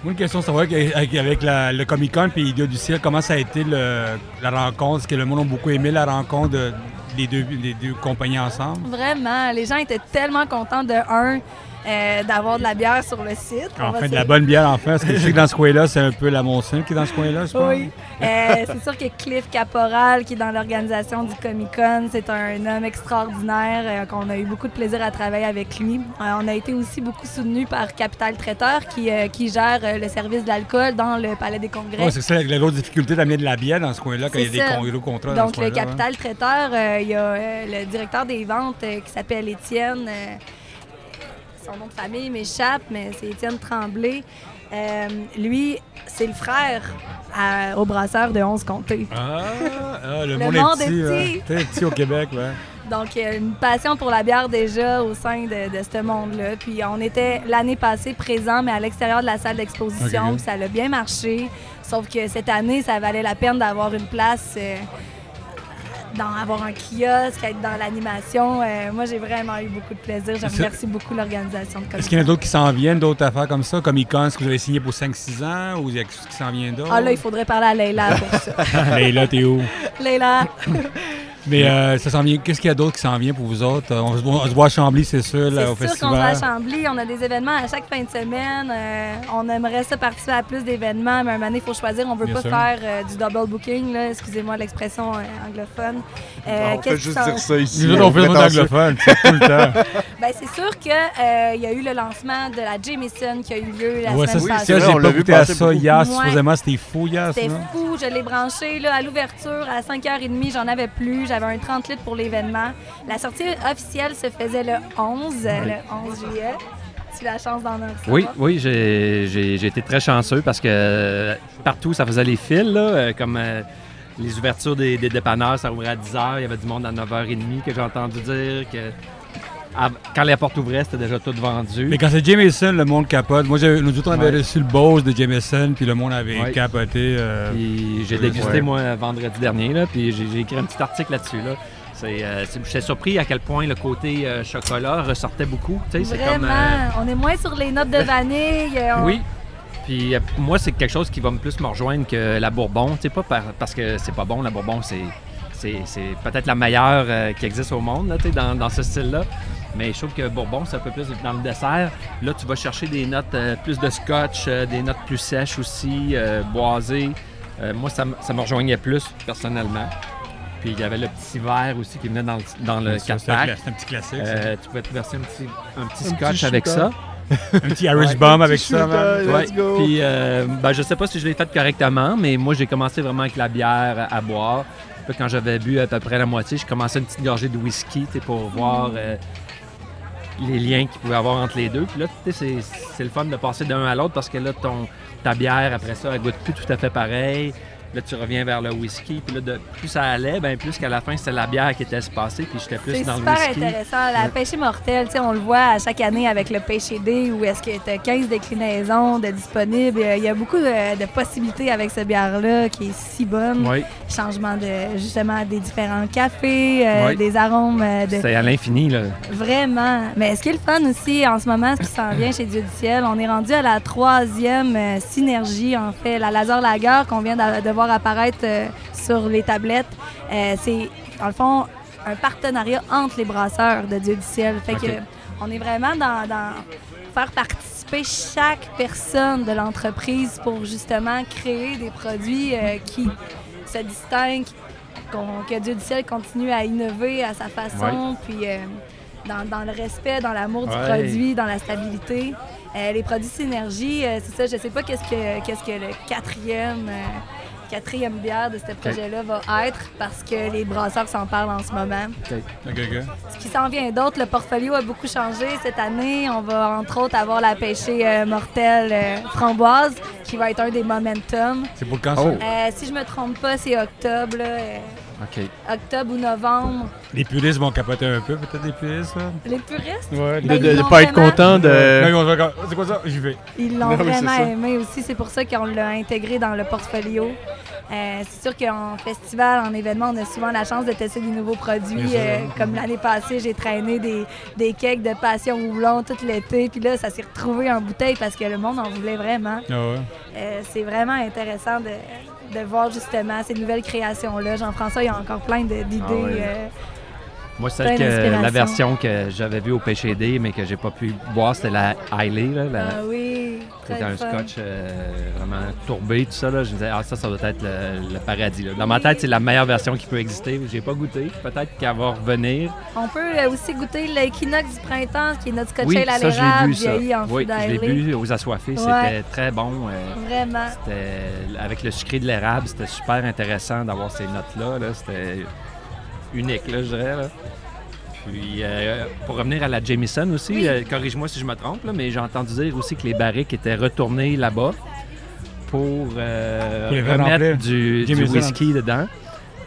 Moi, une question, c'est vrai qu'avec avec la- le Comic Con et Idiot du ciel, comment ça a été le- la rencontre? Est-ce que le monde a beaucoup aimé la rencontre de- des deux, des deux compagnies ensemble? Vraiment, les gens étaient tellement contents de un euh, d'avoir de la bière sur le site. Enfin, de la bonne bière, enfin. Parce que je sais que dans ce coin-là, c'est un peu la Monson qui est dans ce coin-là, je pense. Oui. Euh, c'est sûr que Cliff Caporal, qui est dans l'organisation du Comic Con, c'est un homme extraordinaire, euh, qu'on a eu beaucoup de plaisir à travailler avec lui. On a été aussi beaucoup soutenu par Capital Traiteur, qui, qui gère le service de l'alcool dans le Palais des Congrès. Ouais, c'est ça, la grosse difficulté d'amener de la bière dans ce coin-là, quand il y a des ça. con- gros contrats dans Donc, ce le hein. Capital Traiteur, il y a le directeur des ventes qui s'appelle Étienne. Euh, son nom de famille m'échappe, mais c'est Étienne Tremblay. Euh, lui, c'est le frère à- au brasseur de 11 comtés. Ah, ah, le, Le monde, monde est est petit. petit. ouais. Petit au Québec, ouais. Donc, il y a une passion pour la bière déjà au sein de, de ce monde-là. Puis, on était l'année passée présent, mais à l'extérieur de la salle d'exposition. Ça a bien marché. Sauf que cette année, ça valait la peine d'avoir une place, euh, d'en avoir un kiosque, être dans l'animation. Euh, moi, j'ai vraiment eu beaucoup de plaisir. Je remercie beaucoup l'organisation de Est-ce qu'il y en a d'autres qui s'en viennent, d'autres affaires comme ça? Comic Con, est-ce que vous avez signé pour 5-6 ans ou il y a quelque chose qui s'en vient d'autre? Ah là, il faudrait parler à Leila pour ça. Là, t'es où? Leila, Mais euh, ça s'en vient. Qu'est-ce qu'il y a d'autre qui s'en vient pour vous autres? Euh, On se voit, on se voit à Chambly, c'est sûr, là, au c'est sûr qu'on va à festival. Chambly. On a des événements à chaque fin de semaine. Euh, on aimerait ça participer à plus d'événements, mais un moment donné, il faut choisir. On veut Bien pas sûr. faire euh, du double booking, là. excusez-moi l'expression euh, anglophone. Euh, on qui juste dire ça ici. Nous autres, on fait anglophone, c'est tout le temps. Ben, c'est sûr qu'il y a eu le lancement de la Jameson qui a eu lieu la Ouais, ça, semaine c'est passée. ça, vrai, j'ai on pas l'a vu goûté à passer ça hier. Supposément, c'était fou hier, C'était ça. fou, je l'ai branché là, à l'ouverture à 5h30, j'en avais plus, j'avais un 30 litres pour l'événement. La sortie officielle se faisait le 11, euh, le 11 juillet. Tu as la chance d'en avoir. Oui, oui, j'ai été très chanceux parce que euh, partout, ça faisait les fils, là, euh, comme euh, les ouvertures des, des dépanneurs, ça ouvrait à 10h, il y avait du monde à 9h30 que j'ai entendu dire que quand les portes ouvraient, c'était déjà tout vendu. Mais quand c'est Jameson, le monde capote. Moi, nous autres, on avait Ouais. reçu le Bose de Jameson, puis le monde avait Ouais. capoté. euh, Puis j'ai Ouais. dégusté, moi, vendredi dernier, là, puis j'ai écrit un petit article là-dessus. Là. C'est, euh, c'est- J'étais surpris à quel point le côté euh, chocolat ressortait beaucoup. Tu sais, c'est Vraiment, comme, euh, on est moins sur les notes de vanille. on- Oui. Puis euh, pour moi, c'est quelque chose qui va me plus me rejoindre que la Bourbon. Tu sais, pas par- parce que c'est pas bon, la Bourbon, c'est, c'est, c'est peut-être la meilleure euh, qui existe au monde, là, tu sais, dans, dans ce style-là. Mais je trouve que Bourbon, c'est un peu plus dans le dessert. Là, tu vas chercher des notes euh, plus de scotch, euh, des notes plus sèches aussi, euh, boisées. Euh, moi, ça, ça me rejoignait plus personnellement. Puis il y avait le petit verre aussi qui venait dans le, dans le ça, 4 c'est un, pack cla- c'est un petit classique. ça. Euh, tu pouvais te verser un petit, un petit Un scotch petit avec ça. un petit Irish Bomb avec ça, Ouais. Puis, euh, ben, je sais pas si je l'ai fait correctement, mais moi, j'ai commencé vraiment avec la bière à, boire. Puis quand j'avais bu à peu près la moitié, j'ai commencé une petite gorgée de whisky pour voir euh, les liens qu'il pouvait avoir entre les deux. Puis là, c'est c'est le fun de passer d'un à l'autre parce que là, ton, ta bière, après ça, elle goûte plus tout à fait pareil. Là, tu reviens vers le whisky. Puis là, de, plus ça allait, ben plus qu'à la fin, c'était la bière qui était espacée. Puis j'étais plus C'est dans le super whisky. intéressant. La pêche mortelle, tu sais, on le voit à chaque année avec le pêche D où est-ce que tu as 15 déclinaisons de disponibles. Il y a beaucoup de, de possibilités avec cette bière-là qui est si bonne. Oui, Changement de, justement, des différents cafés, euh, Oui. des arômes euh, de... c'est à l'infini. là. Vraiment. Mais ce qui est le fun aussi en ce moment, ce qui s'en vient chez Dieu du ciel, on est rendu à la troisième euh, synergie, en fait. La Laser Lager qu'on vient de, de voir apparaître euh, sur les tablettes, euh, c'est, dans le fond, un partenariat entre les brasseurs de Dieu du ciel. Fait que on est vraiment dans, dans faire participer chaque personne de l'entreprise pour justement créer des produits euh, qui se distinguent, que Dieu du ciel continue à innover à sa façon, puis euh, dans, dans le respect, dans l'amour du produit, dans la stabilité. Euh, les produits Synergie, c'est ça, je sais pas qu'est-ce que, qu'est-ce que le quatrième, quatrième bière de ce projet-là va être parce que les brasseurs s'en parlent en ce moment. Ce qui s'en vient d'autre, le portfolio a beaucoup changé cette année. On va entre autres avoir la pêchée euh, mortelle euh, framboise qui va être un des momentum. C'est pour quand ça? Oh. Euh, si je me trompe pas, c'est octobre, là, euh, OK. octobre ou novembre. Les puristes vont capoter un peu, peut-être, les puristes, là? Les puristes, Ouais, De, Ben, de, l'ont pas être content de. Là, ils vont faire comme, C'est quoi ça? J'y vais. ils l'ont oui, vraiment aimé aussi. C'est pour ça qu'on l'a intégré dans le portfolio. Euh, c'est sûr qu'en festival, en événement, on a souvent la chance de tester des nouveaux produits. Euh, comme l'année passée, j'ai traîné des, des cakes de passion houblon tout l'été. Puis là, ça s'est retrouvé en bouteille parce que le monde en voulait vraiment. Ah ouais. Euh, c'est vraiment intéressant de, de voir justement ces nouvelles créations-là. Jean-François, il y a encore plein d'idées. Ah oui. euh, Moi, celle que, la version que j'avais vue au Pêché D, mais que j'ai pas pu boire, c'était la Hailey. Là, la- ah oui, C'était un fun. scotch euh, vraiment tourbé, tout ça. Là. Je me disais, ah, ça, ça doit être le, le paradis. là. Dans ma tête, c'est la meilleure version qui peut exister. J'ai pas goûté. Peut-être qu'elle va revenir. On peut euh, aussi goûter l'équinoxe du printemps, qui est notre scotch oui, à l'érable, bu ça. vieilli en Oui, je l'ai bu aux assoiffés. Ouais. C'était très bon. euh, Vraiment. c'était- avec le sucré de l'érable, c'était super intéressant d'avoir ces notes-là. là. C'était unique, là, je dirais. là. Puis, euh, pour revenir à la Jameson aussi, Oui. euh, corrige-moi si je me trompe, là, mais j'ai entendu dire aussi que les barriques étaient retournées là-bas pour, euh, Pour remettre du, whisky dedans.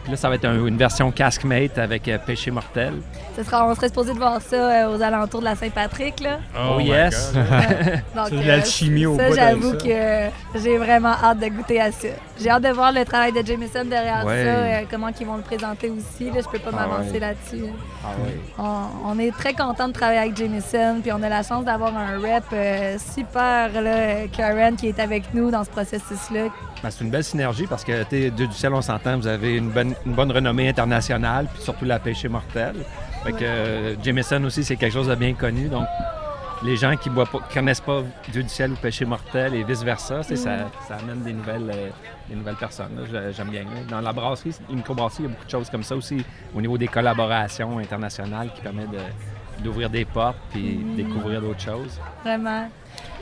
Puis là, ça va être un- une version caskmate avec euh, pêché mortel. Ce sera, on serait supposé de voir ça euh, aux alentours de la Saint-Patrick. Là. Oh, my yes. Donc, C'est de l'alchimie au ça, j'avoue ça. que euh, j'ai vraiment hâte de goûter à ça. J'ai hâte de voir le travail de Jameson derrière Ouais. ça, euh, comment ils vont le présenter aussi. Là, je peux pas Ah m'avancer ouais. là-dessus. Ah oui. On, on est très content de travailler avec Jameson, puis on a la chance d'avoir un rep euh, super, là, euh, Karen, qui est avec nous dans ce processus-là. Ben, c'est une belle synergie parce que t'es- Dieu du ciel, on s'entend, vous avez une bonne, une bonne renommée internationale, puis surtout la pêche mortelle. Fait que euh, Jameson aussi, c'est quelque chose de bien connu. Donc, les gens qui ne connaissent pas Dieu du ciel ou péché mortel et vice-versa, sais, ça, ça amène des nouvelles, euh, des nouvelles personnes. J'aime bien. là. Dans la brasserie, une microbrasserie, il y a beaucoup de choses comme ça aussi au niveau des collaborations internationales qui permettent de- d'ouvrir des portes puis découvrir d'autres choses. Vraiment.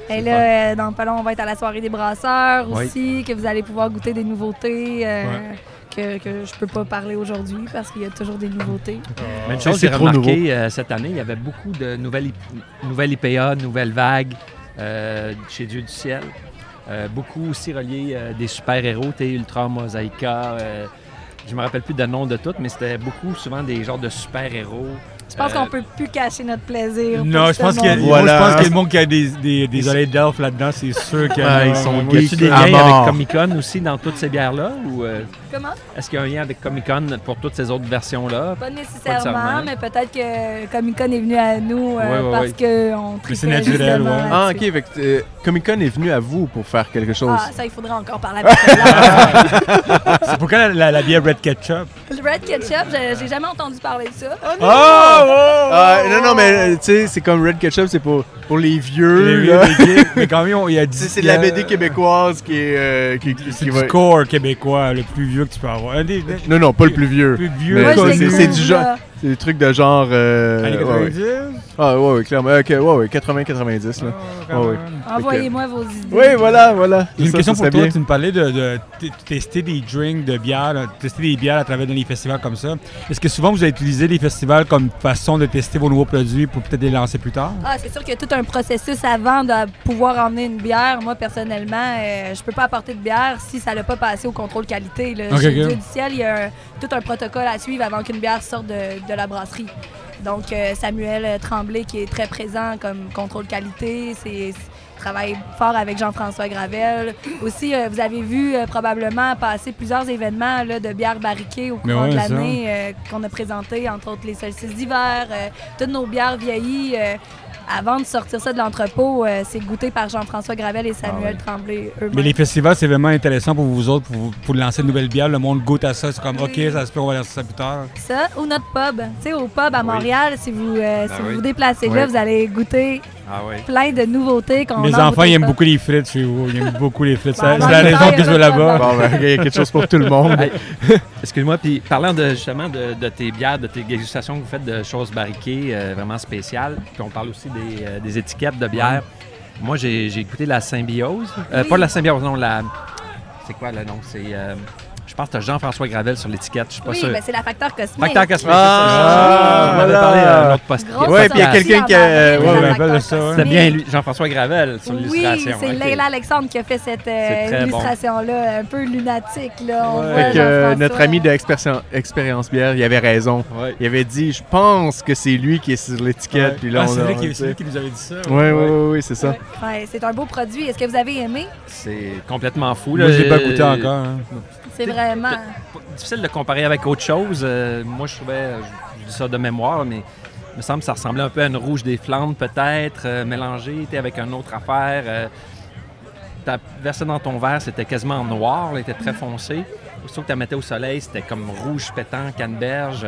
Et le là, euh, dans pas long, on va être à la soirée des brasseurs Oui. aussi, que vous allez pouvoir goûter des nouveautés euh, Ouais. Que, que je peux pas parler aujourd'hui parce qu'il y a toujours des nouveautés. Même C'est- chose, c'est j'ai trop remarqué euh, cette année, il y avait beaucoup de nouvelles, nouvelles IPA, de nouvelles vagues euh, chez Dieu du ciel. Euh, beaucoup aussi reliés euh, des super-héros, t'es Ultra Mosaïka. euh, je me rappelle plus le nom de toutes, mais c'était beaucoup souvent des genres de super-héros. Je pense Euh, qu'on peut plus cacher notre plaisir. Non, je pense a, moi, Voilà. je pense qu'il y a le monde qui a des, des, des oreilles d'elfe là-dedans, c'est sûr qu'il y Ah, a. ils sont moi, Y geeks. a-tu des liens avec Comic Con aussi dans toutes ces bières-là? Ou euh, Comment? est-ce qu'il y a un lien avec Comic Con pour toutes ces autres versions-là? Pas Pas nécessairement, mais peut-être que Comic Con est venu à nous euh, Ouais, ouais, parce ouais. qu'on Mais c'est naturel, ouais. Ah, ok. Fait que, euh, Comic Con est venu à vous pour faire quelque chose. Ah, ça, il faudrait encore parler avec. C'est pourquoi la, la, la bière Red Ketchup? Le Red Ketchup, j'ai j'ai jamais entendu parler de ça. Oh! oh, Ah, non, non, mais tu sais, c'est comme Red Ketchup, c'est pour, pour les vieux. Les là. vieux, les geeks, mais quand même, il y a Tu sais, 10 C'est de la BD québécoise qui est. euh, qui, qui- C'est qui du va- québécois, le plus vieux que tu peux avoir. Un des, des Non, non, pas le plus vieux. plus vieux. Mais Moi, je c'est- du genre-. C'est des trucs de genre. euh, ouais, ouais. 90? Ah, ouais, ouais, clairement. Ok, ouais, ouais, 80-90. là. Ah, Ouais. Envoyez-moi vos idées. Oui, voilà, voilà. J'ai une Ça, question ça pour toi. bien. Tu me parlais de, tester des drinks de bière, tester des bières à travers des festivals comme ça. Est-ce que souvent vous avez utilisé les festivals comme façon de tester vos nouveaux produits pour peut-être les lancer plus tard? Ah, c'est sûr qu'il y a tout un processus avant de pouvoir emmener une bière. Moi, personnellement, euh, je peux pas apporter de bière si ça n'a pas passé au contrôle qualité. Là. Ok, Chez ok. Dieu du ciel, il y a un- tout un protocole à suivre avant qu'une bière sorte de, de la brasserie. Donc, euh, Samuel Tremblay, qui est très présent comme contrôle qualité, c'est travaille fort avec Jean-François Gravel. Aussi, euh, vous avez vu euh, probablement passer plusieurs événements là, de bières barriquées au ouais, de l'année euh, qu'on a présenté, entre autres les solstices d'hiver, toutes nos bières vieillies. Avant de sortir ça de l'entrepôt, euh, c'est goûté par Jean-François Gravel et Samuel Tremblay eux-mêmes. Mais les festivals, c'est vraiment intéressant pour vous autres, pour, pour lancer une nouvelle bière. Le monde goûte à ça. C'est comme, OK, ça se peut, on va lancer ça plus tard. Ça ou notre pub. Tu sais, au pub à Montréal, si vous euh, si Ben vous, oui. vous déplacez là, vous allez goûter Ah oui. plein de nouveautés qu'on Mes en enfants, ils aiment beaucoup les frites chez vous. Ils aiment beaucoup les frites. Bon, C'est c'est la Angleterre, raison que je vais là-bas. Bon, ben, il y a quelque chose pour tout le monde. Hey, Excuse-moi, puis parlant de, justement de, de tes bières, de tes dégustations que vous faites de choses barriquées, euh, vraiment spéciales, puis on parle aussi des, euh, des étiquettes de bière. Moi, j'ai j'ai goûté la symbiose. Euh, Oui. Pas la symbiose, non, la. C'est quoi le nom? C'est. Euh, je pense que tu Jean-François Gravel sur l'étiquette. Je suis pas Oui, sûr. ben, c'est la facteur cosmique. Facteur cosmique. Ah, c'est ça. On voilà. parlé à un autre post. Grosse Ouais, puis il y a quelqu'un qui a- avril, ouais. C'était cosmique. bien lui, Jean-François Gravel sur Oui, l'illustration. c'est ok. Leila Alexandre qui a fait cette euh, C'est bon. illustration-là, un peu lunatique. Là. On Ouais. voit Fait que euh, notre ami de Expérience- Bière, il avait raison. Ouais. Il avait dit, je pense que c'est lui qui est sur l'étiquette. Ouais. Puis là, Ah, c'est lui qui, c'est lui nous avait dit ça. Ouais, ouais, ouais, c'est ça. C'est un beau produit. Est-ce que vous avez aimé? C'est complètement fou. Moi, là. j'ai pas goûté Euh, encore. hein. C'est Difficile de comparer avec autre chose. Euh, moi, je trouvais, je, dis ça de mémoire, mais il me semble que ça ressemblait un peu à une rouge des Flandres, peut-être, euh, mélangée avec une autre affaire. Euh, T'as versé dans ton verre, c'était quasiment noir, là, était très foncé. Aussitôt que tu la mettais au soleil, c'était comme rouge pétant, canneberge.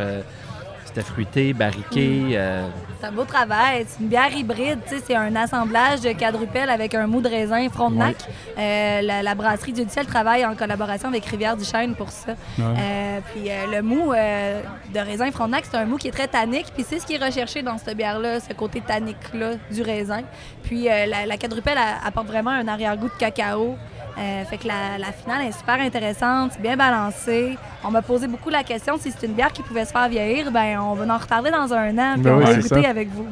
C'était fruité, barriqué. euh, C'est un beau travail. C'est une bière hybride. C'est un assemblage de quadrupel avec un mou de raisin Frontenac. Euh, la, la brasserie du Ciel travaille en collaboration avec Rivière du Chêne pour ça. Euh, puis le mou de raisin Frontenac, c'est un mou qui est très tannique. Puis c'est ce qui est recherché dans cette bière-là, ce côté tannique-là du raisin. Puis la, la apporte vraiment un arrière-goût de cacao. Euh, fait que la, la finale est super intéressante, c'est bien balancé. On m'a posé beaucoup la question si c'est une bière qui pouvait se faire vieillir. Ben, on va en reparler dans un an, puis Ben on oui, va c'est goûter ça. avec vous.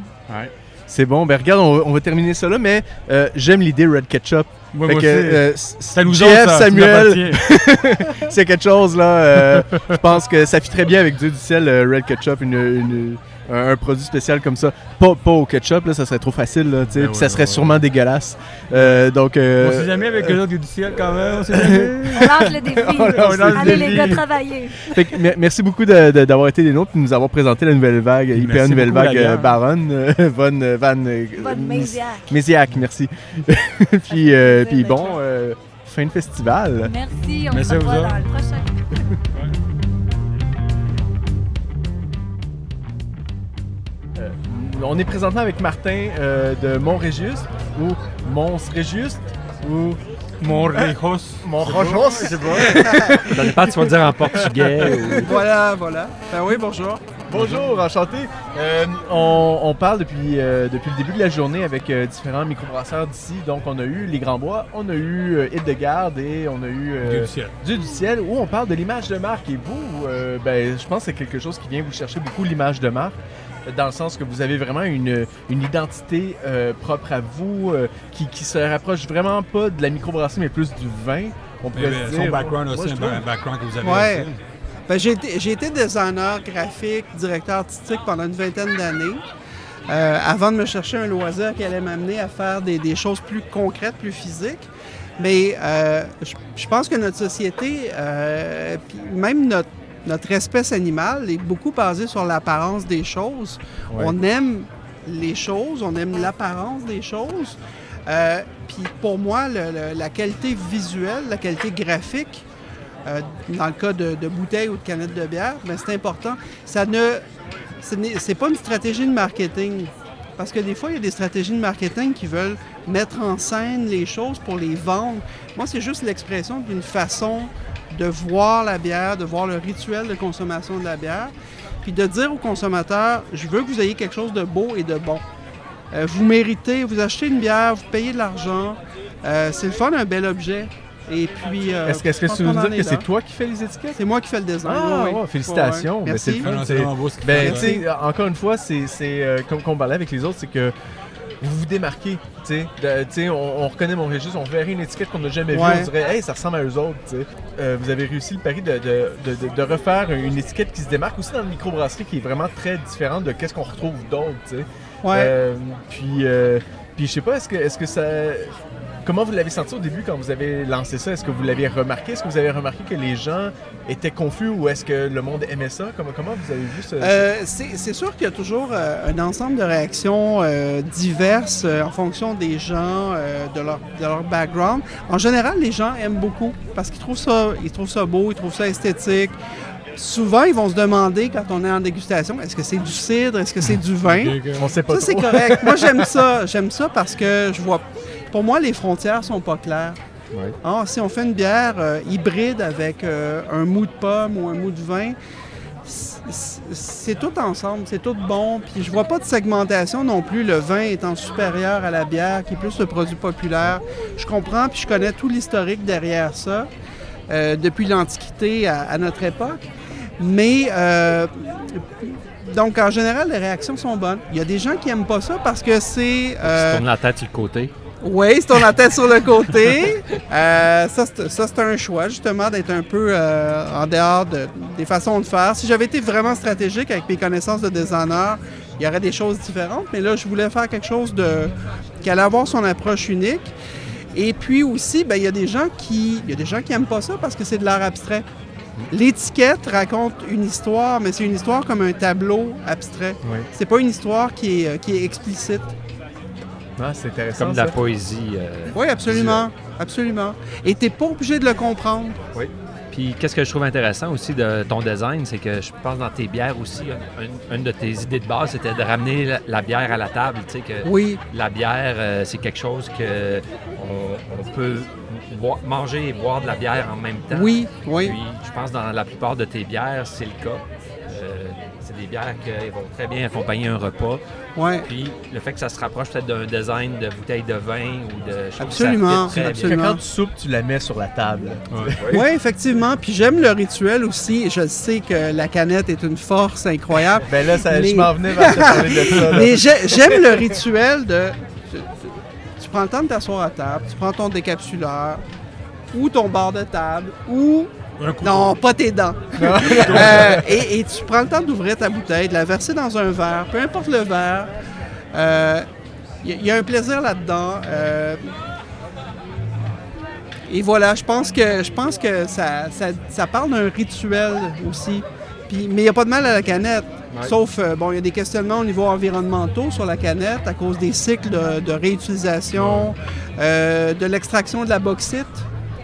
C'est bon. Ben regarde, on, on va terminer ça là, mais euh, j'aime l'idée Red Ketchup. Ouais, Fait moi que, aussi. euh, ça nous Jeff, ça, Samuel, c'est quelque chose là. euh, je pense que ça fit très bien avec Dieu du ciel, euh, Red Ketchup, une, une- un, un produit spécial comme ça. Pas, pas au ketchup, là, ça serait trop facile, là, tu sais, Ben ouais, ça serait ouais, sûrement dégueulasse. Euh, donc, euh, On sait jamais avec eux autres du ciel quand même. On sait jamais. On lance le défi. On lance le Allez défi. les gars, travailler. fait que mer- merci beaucoup d'avoir été des nôtres et de nous avoir présenté la nouvelle vague, IPA Merci Nouvelle beaucoup, Vague euh. Baronne, euh, Von euh, Van euh, Mis- Méziac. Méziac, merci. puis, euh, puis bon, euh, fin de festival. Merci, on Merci se revoit dans le prochain. On est présentement avec Martin euh, de Montrégius ou Mons Régius ou Mon Rejos. Montrejos. Je sais pas. Ça dépend, tu vas dire en portugais ou... Voilà, voilà. Ben oui, bonjour. Bonjour, enchanté. Euh, on, on parle depuis, euh, depuis le début de la journée avec euh, différents microbrasseurs d'ici. Donc, on a eu les Grands Bois, on a eu euh, Île-de-Garde et on a eu euh, Dieu du ciel. Dieu du ciel où on parle de l'image de marque. Et vous, euh, ben, je pense que c'est quelque chose qui vient vous chercher beaucoup l'image de marque. Dans le sens que vous avez vraiment une, une identité euh, propre à vous euh, qui, qui se rapproche vraiment pas de la microbrasserie mais plus du vin. On euh, se son dire. background Moi, aussi, un background que vous avez Ouais. aussi. Ben, j'ai, été, j'ai été designer graphique, directeur artistique pendant une vingtaine d'années. euh, avant de me chercher un loisir qui allait m'amener à faire des, des choses plus concrètes, plus physiques. Mais euh, je, je pense que notre société, euh, puis même notre, notre espèce animale, est beaucoup basée sur l'apparence des choses. Ouais. On aime les choses, on aime l'apparence des choses. Euh, puis pour moi, le- le- la qualité visuelle, la qualité graphique, euh, dans le cas de, de bouteilles ou de canettes de bière, ben, c'est important. Ça ne, ce n'est c'est pas une stratégie de marketing. Parce que des fois, il y a des stratégies de marketing qui veulent mettre en scène les choses pour les vendre. Moi, c'est juste l'expression d'une façon de voir la bière, de voir le rituel de consommation de la bière, puis de dire aux consommateurs, je veux que vous ayez quelque chose de beau et de bon. Euh, vous méritez, vous achetez une bière, vous payez de l'argent. Euh, c'est le fun, un bel objet. Et puis. euh, Est-ce que, est-ce que tu veux dire que est c'est toi qui fais les étiquettes? C'est moi qui fais le design. Ah, oui, oui. ouais, félicitations. Ouais, Merci. le fun. non, c'est- c'est vraiment beau ce qu'il Ben, encore une fois, c'est, c'est, euh, comme qu'on parlait avec les autres, c'est que vous vous démarquez. Tu sais, De- on, on reconnaît mon registre, on verrait une étiquette qu'on n'a jamais vue, on dirait, hey, ça ressemble à eux autres. tu sais. Euh, vous avez réussi le pari de, refaire une étiquette qui se démarque aussi dans le microbrasserie qui est vraiment très différente de qu'est-ce qu'on retrouve d'autre. tu sais. Ouais. Euh, puis, euh, puis je sais pas, est-ce que, est-ce que ça. Comment vous l'avez senti au début quand vous avez lancé ça? Est-ce que vous l'avez remarqué? Est-ce que vous avez remarqué que les gens étaient confus ou est-ce que le monde aimait ça? Comment, comment vous avez vu ça? Euh, c'est sûr qu'il y a toujours euh, un ensemble de réactions euh, diverses en fonction des gens, de, leur, de leur background. En général, les gens aiment beaucoup parce qu'ils trouvent ça, ils trouvent ça beau, ils trouvent ça esthétique. Souvent, ils vont se demander quand on est en dégustation, est-ce que c'est du cidre, est-ce que c'est du vin? On sait pas Ça, c'est correct. Moi, j'aime ça. J'aime ça parce que je vois. Pour moi, les frontières sont pas claires. Ah, si on fait une bière euh, hybride avec euh, un mou de pomme ou un mou de vin, c'est tout ensemble, c'est tout bon. Puis je vois pas de segmentation non plus, le vin étant supérieur à la bière, qui est plus le produit populaire. Je comprends, puis je connais tout l'historique derrière ça, euh, depuis l'Antiquité à, à notre époque. Mais, donc en général, les réactions sont bonnes. Il y a des gens qui aiment pas ça parce que c'est... Euh, la tête sur le côté. Oui, c'est on a tête sur le côté. Euh, ça, c'est un choix, justement, d'être un peu euh, en dehors de- des façons de faire. Si j'avais été vraiment stratégique avec mes connaissances de designer, il y aurait des choses différentes. Mais là, je voulais faire quelque chose de, qui allait avoir son approche unique. Et puis aussi, ben, il y a des gens qui, il y a des gens qui aiment pas ça parce que c'est de l'art abstrait. L'étiquette raconte une histoire, mais c'est une histoire comme un tableau abstrait. Oui. C'est pas une histoire qui est, euh, qui est explicite. Ah, c'est intéressant. Comme de la ça. poésie. euh, Oui, absolument. Absolument. Et t'es pas obligé de le comprendre. Puis qu'est-ce que je trouve intéressant aussi de ton design, c'est que je pense dans tes bières aussi, une, une de tes idées de base, c'était de ramener la, la bière à la table. Tu sais, que Oui, la bière, euh, c'est quelque chose que on, on peut boire- manger et boire de la bière en même temps. oui, oui. Puis je pense dans la plupart de tes bières, c'est le cas. C'est des bières qui vont très bien accompagner un repas. Ouais. Puis le fait que ça se rapproche peut-être d'un design de bouteille de vin ou de choses Absolument, ça fit très absolument. Quand tu soupes, tu la mets sur la table. Oui, effectivement. Puis j'aime le rituel aussi. Je sais que la canette est une force incroyable. Ben là, ça, Mais- je m'en venais vers te parler de ça. là. Mais j'ai- j'aime le rituel de. Tu prends le temps de t'asseoir à table, tu prends ton décapsuleur ou ton bar de table ou. Non, pas tes dents. Euh, et, et tu prends le temps d'ouvrir ta bouteille, de la verser dans un verre, peu importe le verre. Il y, a- y a un plaisir là-dedans. euh, et voilà, je pense que je pense que ça, ça, ça parle d'un rituel aussi. Puis, mais il n'y a pas de mal à la canette. Sauf, euh, bon, il y a des questionnements au niveau environnementaux sur la canette à cause des cycles de, de réutilisation, euh, de l'extraction de la bauxite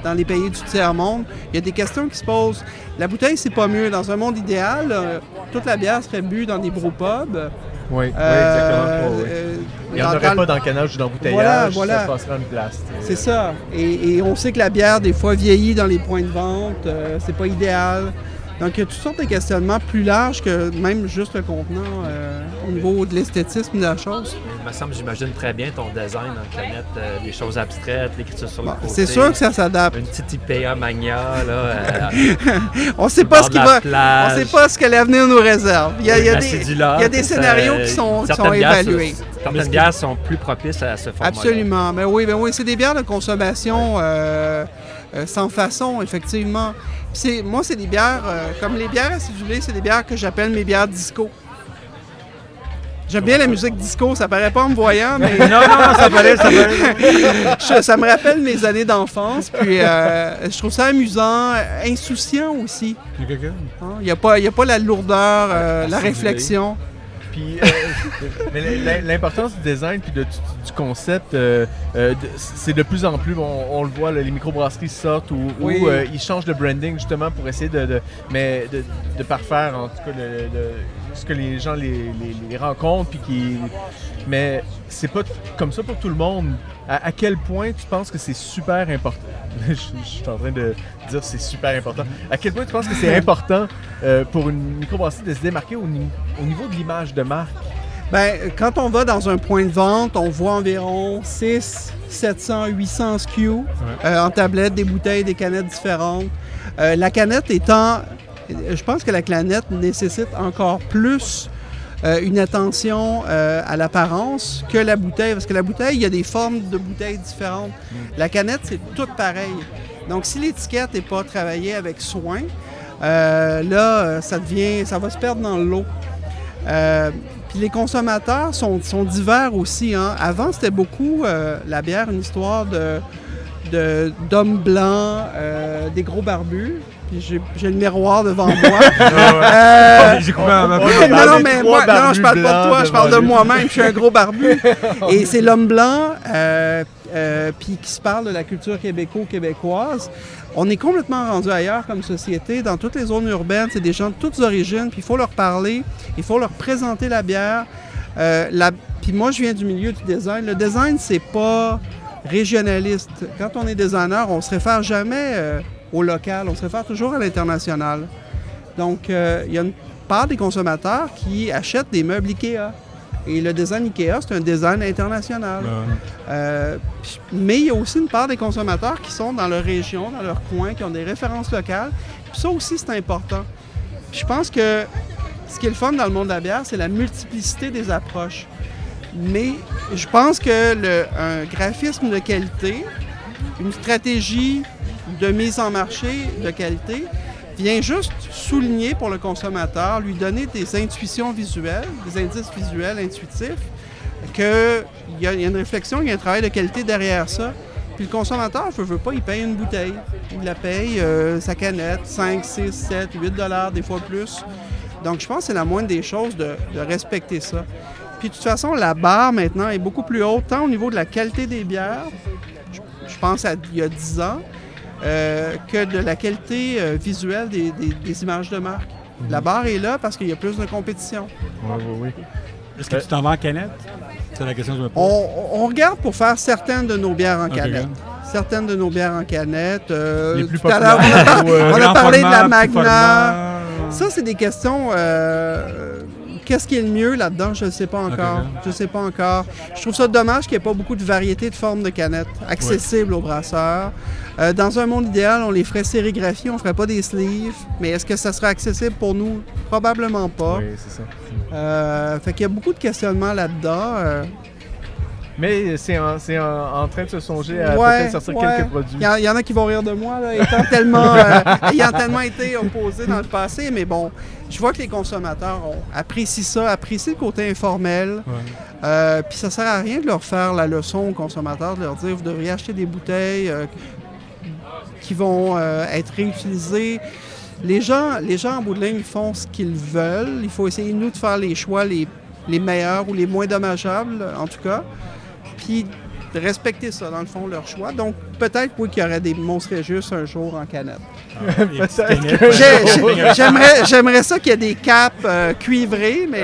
dans les pays du tiers-monde. Il y a des questions qui se posent. La bouteille, c'est pas mieux. Dans un monde idéal, euh, toute la bière serait bue dans des brewpubs. Oui, oui, Euh, exactement. Oui. euh, Il n'y en aurait pas dans le canage ou dans le bouteillage. Voilà, voilà. Ça se passera en une place. C'est ça. Et, et on sait que la bière, des fois, vieillit dans les points de vente. c'est pas idéal. Donc, il y a toutes sortes de questionnements plus larges que même juste le contenant euh, au niveau de l'esthétisme de la chose. Il me semble, j'imagine très bien ton design en canette, euh, des choses abstraites, l'écriture sur Bon, le côté. c'est sûr que ça s'adapte. Une petite IPA Magna, là. euh, On sait au pas ce qui va. plage. On sait pas ce que l'avenir nous réserve. Il y a, il y a des, il y a des scénarios euh, qui sont, qui évalués. ça- Certaines bières sont plus propices à ce format Absolument. Ben oui, ben oui, c'est des bières de consommation euh, euh, sans façon, effectivement. C'est- moi, c'est des bières, euh, comme les bières acidulées, c'est des bières que j'appelle mes bières disco. J'aime bien la musique disco, ça paraît pas en me voyant, mais Non, non, ça paraît, ça paraît. ça me rappelle mes années d'enfance. Puis euh, je trouve ça amusant, insouciant aussi. Il hein. N'y a, pas- il y a pas la lourdeur, euh, la réflexion. Puis, euh, l'importance du design puis de- du, du concept, euh, euh, c'est de plus en plus, on, on le voit, là, les microbrasseries sortent ou, Oui. ils changent de branding justement pour essayer de, de- mais de, de parfaire en tout cas le, le- ce que les gens les, les- les rencontrent puis qui, mais c'est pas comme ça pour tout le monde. À, à quel point tu penses que c'est super important? Je, je suis en train de dire c'est super important. À quel point tu penses que c'est important euh, pour une microbrasserie de se démarquer au, ni- au niveau de l'image de marque? Ben, quand on va dans un point de vente, on voit environ 6, 700, 800 SKU euh, en tablette, des bouteilles, des canettes différentes. Euh, la canette étant, je pense que la canette nécessite encore plus euh, une attention euh, à l'apparence que la bouteille, parce que la bouteille, il y a des formes de bouteilles différentes. La canette, c'est tout pareil. Donc, si l'étiquette n'est pas travaillée avec soin, euh, là, ça devient, ça va se perdre dans le lot. Euh, puis les consommateurs sont, divers aussi. hein. Avant, c'était beaucoup la bière, une histoire de d'hommes blancs, des gros barbus. Puis j'ai le miroir devant moi. Euh, J'ai coupé un, peu. Non, non, mais moi, non, je parle pas de toi, je parle de moi-même, je suis un gros barbu. Et c'est l'homme blanc, euh, euh, puis qui se parle de la culture québéco-québécoise. On est complètement rendu ailleurs comme société. Dans toutes les zones urbaines, c'est des gens de toutes origines, puis il faut leur parler, il faut leur présenter la bière. La- Puis moi, je viens du milieu du design. Le design, c'est pas régionaliste. Quand on est designer, on se réfère jamais au local, on se réfère toujours à l'international. Donc, euh, il y a une part des consommateurs qui achètent des meubles IKEA. Et le design IKEA, c'est un design international. Euh, mais il y a aussi une part des consommateurs qui sont dans leur région, dans leur coin, qui ont des références locales. Puis ça aussi, c'est important. Puis je pense que ce qui est le fun dans le monde de la bière, c'est la multiplicité des approches. Mais je pense que le, un graphisme de qualité, une stratégie de mise en marché de qualité, vient juste souligner pour le consommateur, lui donner des intuitions visuelles, des indices visuels intuitifs, qu'il y, y a une réflexion, il y a un travail de qualité derrière ça. Puis le consommateur, ne veut pas, il paye une bouteille. Il la paye, euh, sa canette, 5, 6, 7, 8 dollars, des fois plus. Donc je pense que c'est la moindre des choses de, de respecter ça. Puis de toute façon, la barre maintenant est beaucoup plus haute, tant au niveau de la qualité des bières, je, je pense à il y a 10 ans, euh, que de la qualité euh, visuelle des, des- des images de marque. La barre est là parce qu'il y a plus de compétition. Oui, oui, oui. Est-ce que tu t'en vas en canette? C'est la question que je me pose. On, on regarde pour faire certaines de nos bières en canette. Certaines de nos bières en canette. euh, Les plus tout à l'heure, populaires. on a, euh, on parlé de la Magna. Ça, c'est des questions. Euh, Qu'est-ce qui est le mieux là-dedans? Je ne sais pas encore. Ok. Je ne sais pas encore. Je trouve ça dommage qu'il n'y ait pas beaucoup de variété de formes de canettes accessibles aux brasseurs. Euh, dans un monde idéal, on les ferait sérigraphier, on ne ferait pas des sleeves. Mais est-ce que ça serait accessible pour nous? Probablement pas. Oui, c'est ça. Euh, fait qu'il y a beaucoup de questionnements là-dedans. Mais c'est en, train de se songer à Ouais, peut-être sortir ouais. quelques produits. Il y, en- il y en a qui vont rire de moi, là, étant tellement, euh, ayant tellement été opposé dans le passé. Mais bon, je vois que les consommateurs ont, apprécient ça, apprécient le côté informel. Ouais. Euh, Puis ça sert à rien de leur faire la leçon aux consommateurs, de leur dire vous devriez acheter des bouteilles euh, qui vont être réutilisées. Les gens, les gens en bout de ligne font ce qu'ils veulent. Il faut essayer, nous, de faire les choix les, les meilleurs ou les moins dommageables, en tout cas. Puis de respecter ça, dans le fond, leur choix. Donc, peut-être, oui, qu'il y aurait des monstres juste un jour en canette. J'ai- J'aimerais j'aimerais ça qu'il y ait des capes euh, cuivrées, mais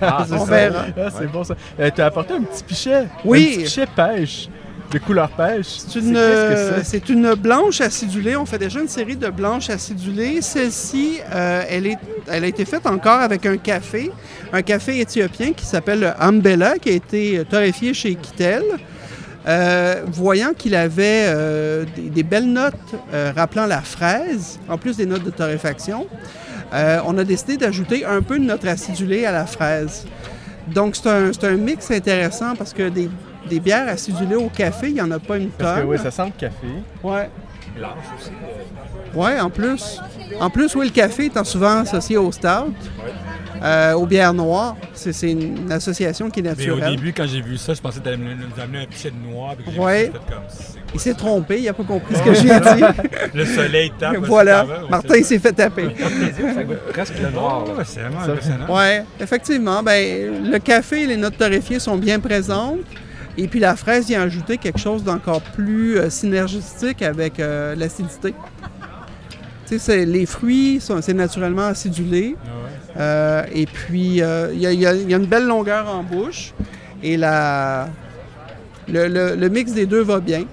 Ah, on verra. Ah, c'est bon ça. Euh, tu as apporté un petit pichet. Oui. Un petit pichet pêche. De couleur pêche. C'est une, euh, c'est? une blanche acidulée. On fait déjà une série de blanches acidulées. Celle-ci, euh, elle, est, elle a été faite encore avec un café, un café éthiopien qui s'appelle le Ambella, qui a été torréfié chez Kittel. Euh, voyant qu'il avait euh, des, des belles notes euh, rappelant la fraise, en plus des notes de torréfaction, euh, on a décidé d'ajouter un peu de notre acidulé à la fraise. Donc, c'est un, c'est un mix intéressant parce que des, des bières acidulées au café, il n'y en a pas une Parce que tonne. oui, ça sent le café. Ouais. Ouais, en plus. En plus, oui, le café étant souvent associé au stout, euh, aux bières noires. C'est c'est une association qui est Mais au naturelle. début, quand j'ai vu ça, je pensais que tu allais nous amener un pichet de noir. c'est Il s'est trompé, il n'a pas compris ce que j'ai dit. Le soleil tape. voilà, Martin il s'est fait taper. Ça goûte presque le noir. là. C'est vraiment impressionnant. Ouais, effectivement, ben, le café et les notes torréfiées sont bien présentes. Et puis la fraise vient ajouter quelque chose d'encore plus euh, synergistique avec euh, l'acidité. Tu sais, c'est- les fruits, c'est naturellement acidulé. Ah. Euh, et puis, euh, il y, a- il y a y a une belle longueur en bouche. Et la, le, le- le mix des deux va bien.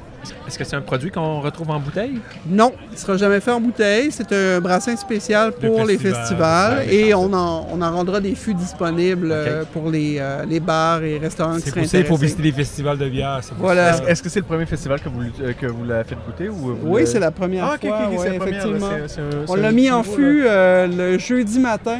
Est-ce que c'est un produit qu'on retrouve en bouteille? Non, il ne sera jamais fait en bouteille. C'est un brassin spécial Le pour les festival, festivals. ouais, et on en, on en rendra des fûts disponibles euh, pour les, euh, les bars et restaurants qui C'est seraient pour ça qu'il faut intéressés. visiter des festivals de bière. c'est pour Voilà. ça. Est-ce que c'est le premier festival que vous, euh, que vous l'avez fait goûter ou vous Oui, c'est la première Ah, fois, ok, ouais, c'est la première, effectivement. là, c'est- c'est un- On c'est l'a mis en fût euh, le jeudi matin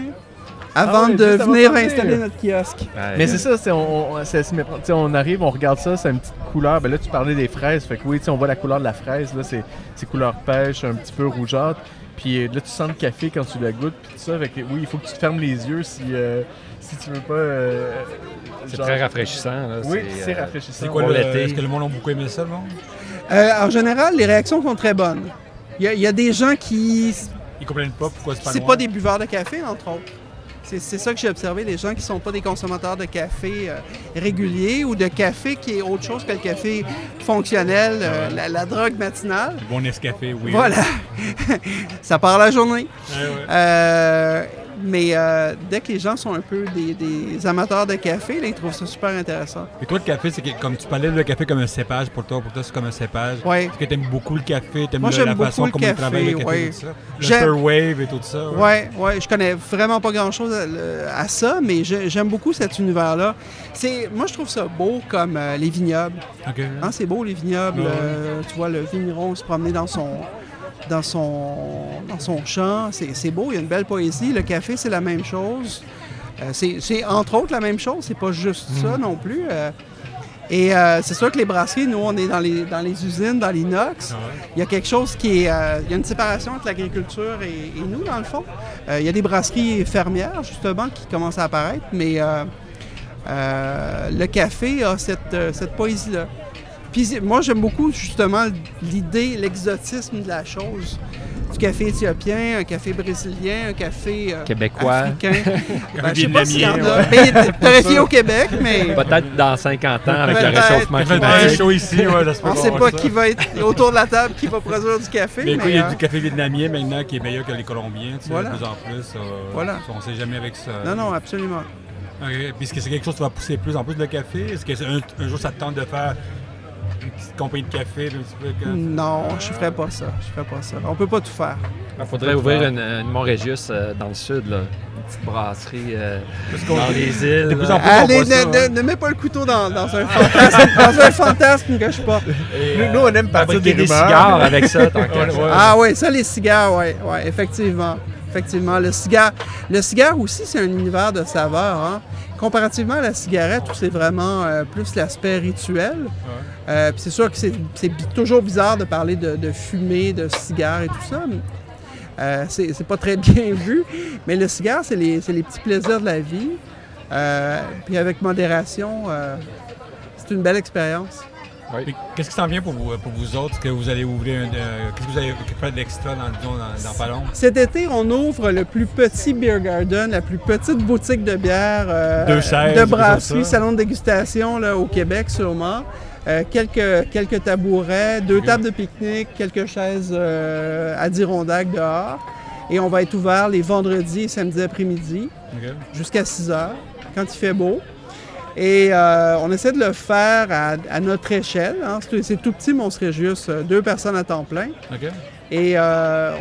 avant Ah ouais, de juste avant venir de venir. installer notre kiosque. Mais c'est ça, c'est, on, on- c'est- c'est- tu sais, on arrive, on regarde ça, c'est une petite couleur. Ben là, tu parlais des fraises, fait que oui, tu sais, on voit la couleur de la fraise, là, c'est, c'est couleur pêche, un petit peu rougeâtre. Puis euh, là, tu sens le café quand tu la goûtes, puis tout ça. Fait que oui, il faut que tu te fermes les yeux si, euh, si tu veux pas. euh, C'est genre- très rafraîchissant. là. Oui, c'est rafraîchissant. C'est quoi le. l'été. Est-ce que le monde a beaucoup aimé ça, le monde? Euh, en général, les réactions sont très bonnes. Il y, a- il y a des gens qui. Ils comprennent pas pourquoi c'est pas C'est noir. pas des buveurs de café, entre autres. C'est ça que j'ai observé, des gens qui sont pas des consommateurs de café euh, réguliers ou de café qui est autre chose que le café fonctionnel, euh, la, la drogue matinale. Bon Nescafé, oui. Voilà. ça part la journée. Ouais. Euh, Mais euh, dès que les gens sont un peu des, des amateurs de café, là, ils trouvent ça super intéressant. Et toi, le café, c'est comme tu parlais le café comme un cépage pour toi, pour toi, c'est comme un cépage. Ouais. Est-ce que tu aimes beaucoup le café, tu aimes Moi, la, façon le comme on travaille le café, ouais. et tout ça? Le et tout ça. Ouais, ouais, je connais vraiment pas grand-chose à, le- à ça, mais j'ai- j'aime beaucoup cet univers-là. C'est, moi, je trouve ça beau comme euh, les vignobles. OK. Hein, c'est beau les vignobles. Ouais. euh, tu vois le vigneron se promener dans son dans son dans son champ. C'est, c'est beau, il y a une belle poésie. Le café, c'est la même chose. Euh, c'est, c'est entre autres la même chose. C'est pas juste ça non plus. euh. et euh, c'est sûr que les brasseries, nous, on est dans les, dans les usines, dans l'inox. Il y a quelque chose qui est. il y a une séparation entre l'agriculture et, et nous, dans le fond. Il y a des brasseries fermières, justement, qui commencent à apparaître, mais le café a cette, cette poésie-là. Puis moi, j'aime beaucoup, justement, l'idée, l'exotisme de la chose. Du café éthiopien, un café brésilien, un café euh, Québécois. africain. Ben, je sais pas s'il y en a. Ben, il est torréfié au Québec, mais Peut-être dans 50 ans avec le réchauffement climatique. chaud ici, ouais, peut on qu'on sait pas ça. qui va être autour de la table, qui va produire du café. Mais il y a euh, du café vietnamien maintenant qui est meilleur que les Colombiens, tu sais, Voilà. de plus en plus. euh, Voilà. On sait jamais avec ça. Non, non, absolument. OK. Puis est-ce que c'est quelque chose qui va pousser plus en plus le café? Est-ce que c'est un, un jour ça te tente de faire une petite compagnie de café, un petit peu comme... Non, je ferais pas ça. Je ferais pas ça. On peut pas tout faire. Il faudrait ouvrir une, une Montrégius euh, dans le sud, là. une petite brasserie euh, dans les îles. de plus là. en plus- Allez, ça, ne, mets pas le couteau dans, dans un fantasme, dans un fantasme que je pas. Nous, nous, on aime partir des Fabriquer des rumeurs. cigares avec ça, tant ça. Ah oui, ça, les cigares, oui, ouais, effectivement. Effectivement. Le cigare, le cigare aussi, c'est un univers de saveur. Hein. Comparativement à la cigarette, où c'est vraiment euh, plus l'aspect rituel. Euh, c'est sûr que c'est toujours bizarre de parler de, de fumée, de cigare et tout ça. mais, euh, c'est pas très bien vu. Mais le cigare, c'est les, c'est les petits plaisirs de la vie. Euh, puis avec modération, c'est une belle expérience. Qu'est-ce qui s'en vient pour vous, pour vous autres? Est-ce que vous allez ouvrir un... euh, Qu'est-ce que vous allez faire d'extra dans, disons, dans, dans pas long? Cet été, on ouvre le plus petit beer garden, la plus petite boutique de bière euh, Deux chaises, de brasserie, salon de dégustation là, au Québec sûrement. Euh, quelques, quelques tabourets, deux tables de pique-nique, quelques chaises euh, à Dirondac dehors. Et on va être ouvert les vendredis et samedis après-midi jusqu'à 6 heures, quand il fait beau. Et euh, on essaie de le faire à, à notre échelle. hein. C'est tout petit, mais on serait juste deux personnes à temps plein. Et euh,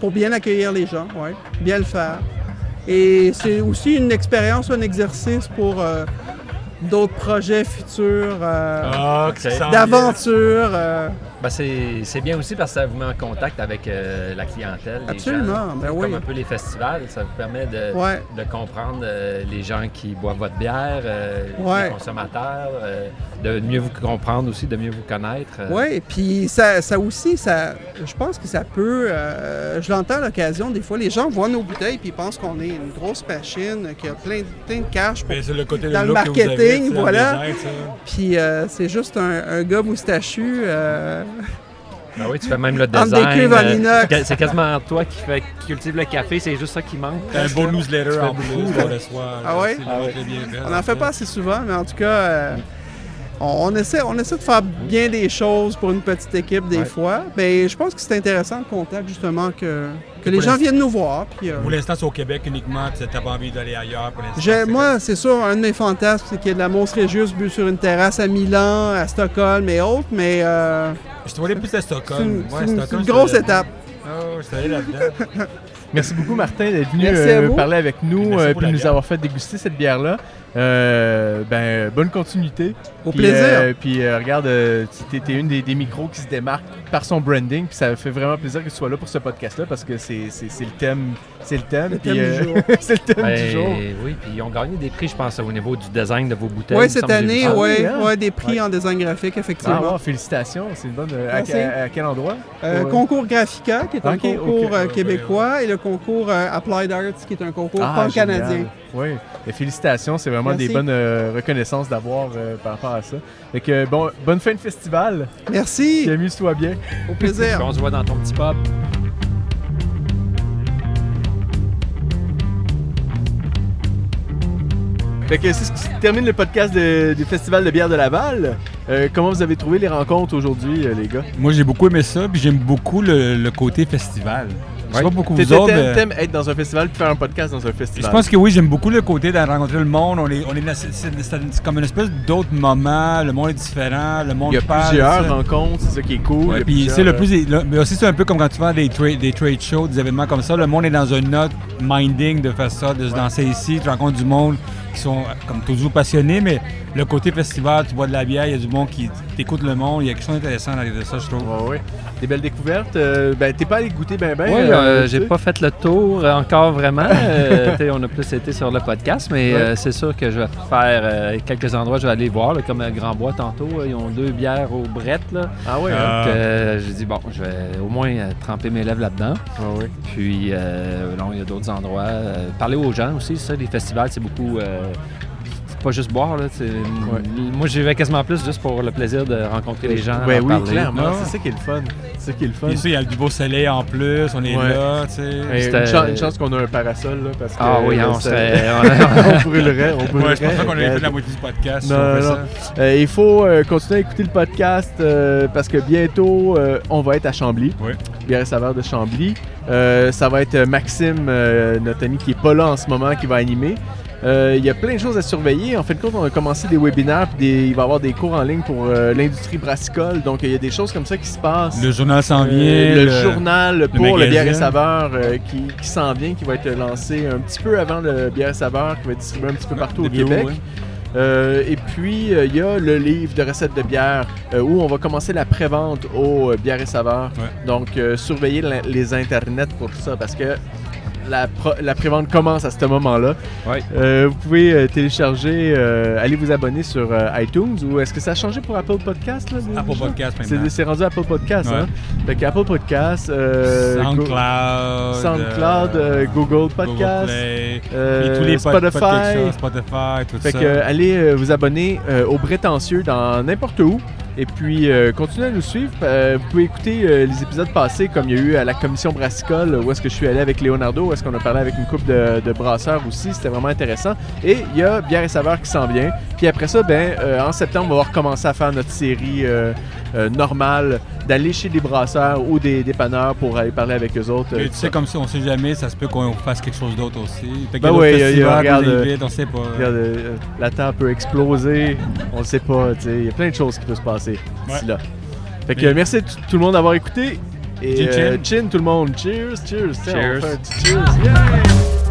pour bien accueillir les gens, ouais, bien le faire. Et c'est aussi une expérience, un exercice pour euh, d'autres projets futurs, Ah, qu'est-ce qui s'en vient? d'aventure. Ben, c'est c'est bien aussi parce que ça vous met en contact avec euh, la clientèle. les Absolument, gens. ben Comme oui. un peu les festivals, ça vous permet de, ouais. de comprendre euh, les gens qui boivent votre bière, euh, Ouais. les consommateurs, euh, de mieux vous comprendre aussi, de mieux vous connaître. euh. Oui, puis ça, ça aussi, ça, je pense que ça peut. euh, je l'entends à l'occasion, des fois, les gens voient nos bouteilles puis ils pensent qu'on est une grosse machine qui a plein, de- plein de cash. Pour... Ben, c'est le côté Dans le avez, marketing, voilà. Puis euh, c'est juste un, un gars moustachu. Ben oui, tu fais même le design. euh, c'est quasiment toi qui, qui cultive le café, c'est juste ça qui manque. T'as un beau newsletter en beaucoup, plus là. pour le soir. Ah ouais? C'est Ah bien fait. On n'en fait pas assez souvent, mais en tout cas, euh, on, on essaie, on essaie de faire bien des choses pour une petite équipe des Ouais. fois. Mais je pense que c'est intéressant le contact, justement, que, que les gens viennent nous voir. Puis, euh, Pour l'instant, c'est au Québec uniquement, tu n'as pas envie d'aller ailleurs pour l'instant. moi, c'est sûr, un de mes fantasmes, c'est qu'il y ait de la Mons Regius bu sur une terrasse à Milan, à Stockholm et autres, mais euh, Je te voulais plus à c'est Stockholm. une, Ouais, c'est une- Stockholm, grosse étape. Ouais, je suis allé là-dedans. Merci beaucoup, Martin, d'être venu euh, parler avec nous et pour puis nous bière. avoir fait déguster cette bière-là. Euh, ben, bonne continuité. Au Puis, plaisir. euh, puis euh, regarde, euh, tu t'es une des, des micros qui se démarque par son branding. Puis ça fait vraiment plaisir que tu sois là pour ce podcast-là parce que c'est c'est- c'est le thème. C'est le thème. Le puis, thème du jour. c'est le thème Ben, du jour. Oui, puis ils ont gagné des prix, je pense, au niveau du design de vos bouteilles. Oui, cette année, oui, hein? ouais, des prix Ouais. en design graphique, Ah, effectivement. wow, félicitations. C'est une bonne. à, Merci. à- à quel endroit? Euh, Ouais. Concours Graphica, qui est un concours québécois, et le concours euh, Applied Arts, qui est un concours Ah, pan-canadien. Oui, et félicitations, c'est vraiment Merci. des bonnes euh, reconnaissances d'avoir euh, par rapport à ça. Fait que bon, bonne fin de festival, Merci, amuse-toi bien. au plaisir. On se voit dans ton petit pub. Fait que c'est ce qui termine le podcast de- du Festival de bière de Laval. Euh, comment vous avez trouvé les rencontres aujourd'hui, euh, les gars? Moi, j'ai beaucoup aimé ça, puis j'aime beaucoup le, le côté festival. Sais pas beaucoup vous autres, T'aimes mais- t'aimes être dans un festival puis faire un podcast dans un festival. Je pense que oui, j'aime beaucoup le côté de rencontrer le monde. On est, on est dans- c'est, c'est- c'est- c'est comme une espèce d'autre moment. Le monde est différent. Le monde Il y a parle, plusieurs ça. rencontres, c'est ça qui est cool. Ouais, puis c'est le plus. le- mais aussi, c'est un peu comme quand tu vas à des, tra- des trade shows, des événements comme ça. Le monde est dans un autre minding de faire ça, de se danser ici. Tu rencontres du monde qui sont, comme toujours, passionnés, mais le côté festival, tu bois de la bière, il y a du monde qui t'écoute le monde. Il y a quelque chose d'intéressant dans de ça, je trouve. Ouais, ouais. Des belles découvertes. euh, ben, t'es pas allé goûter ben ben. Oui, euh, euh, j'ai pas fait le tour encore vraiment. Euh, on a plus été sur le podcast, mais Ouais. euh, c'est sûr que je vais faire euh, quelques endroits, je vais aller voir, là, comme à Grand Bois tantôt. euh, ils ont deux bières au Brett. Là. Ah ouais, hein? Euh, Donc, euh, j'ai dit, bon, je vais au moins euh, tremper mes lèvres là-dedans. Ah ouais. Puis, euh, non, il y a d'autres endroits. Euh, parler aux gens aussi, ça, les festivals, c'est beaucoup. C'est pas juste boire, là. c'est- Moi, j'y vais quasiment plus juste pour le plaisir de rencontrer les gens. Ouais, leur oui, parler. clairement. Ah. C'est ça qui est le fun. C'est ça qui est le fun. Il y a du beau soleil en plus, on est Ouais. là, tu sais. Et C'était- une, chance, une chance qu'on a un parasol là, parce que Ah oui, là, on serait. on brûlerait, on brûlerait. Ouais, je pense pas qu'on avait fait la moitié du podcast. Non, non, ça. Euh, il faut euh, continuer à écouter le podcast euh, parce que bientôt, euh, on va être à Chambly. Oui. Bière et saveur de Chambly. Euh, ça va être Maxime, euh, notre ami qui est pas là en ce moment, qui va animer. Euh, Il y a plein de choses à surveiller. En fait, de compte, on a commencé des webinaires, puis des- il va y avoir des cours en ligne pour euh, l'industrie brassicole. Donc, il y a des choses comme ça qui se passent. Le journal s'en Euh, vient. le, journal pour le bière et saveur qui, qui s'en vient, qui va être lancé un petit peu avant le bière et saveur, qui va être distribué un petit peu partout au Québec. ouais. Euh, et puis, euh, il y a le livre de recettes de bière euh, où on va commencer la prévente au euh, bière et saveur. Ouais. Donc, surveillez les internets pour ça parce que la, la prévente commence à ce moment-là. Ouais. Euh, vous pouvez euh, télécharger, euh, allez vous abonner sur euh, iTunes ou est-ce que ça a changé pour Apple Podcast? Là, Apple déjà? Podcast C'est maintenant. c'est rendu Apple Podcast, Ouais. hein? Fait qu'Apple Podcast, euh, SoundCloud. SoundCloud, Google Podcast, puis tous les Spotify. Spotify, tout Fait ça. que allez vous abonner euh, au Prétentieux dans n'importe où. Et puis, euh, continuez à nous suivre. Euh, vous pouvez écouter euh, les épisodes passés, comme il y a eu à la commission brassicole, où est-ce que je suis allé avec Leonardo, où est-ce qu'on a parlé avec une couple de, de brasseurs aussi. C'était vraiment intéressant. Et il y a Bière et Saveur qui s'en vient. Puis après ça, ben, en septembre, on va recommencer à faire notre série normale d'aller chez des brasseurs ou des dépanneurs pour aller parler avec eux autres. Mais euh, tu sais, comme ça, on sait jamais, ça se peut qu'on fasse quelque chose d'autre aussi. Fait Ben festivals regarde, qu'on euh, on sait pas. Regarde, euh, la Terre peut exploser, on le sait pas, tu sais, il y a plein de choses qui peuvent se passer d'ici Ouais. là. Fait que Mais- merci à tout le monde d'avoir écouté. Et Chin, euh, tout le monde. Cheers, cheers. Cheers. fait un petit cheers. Yeah!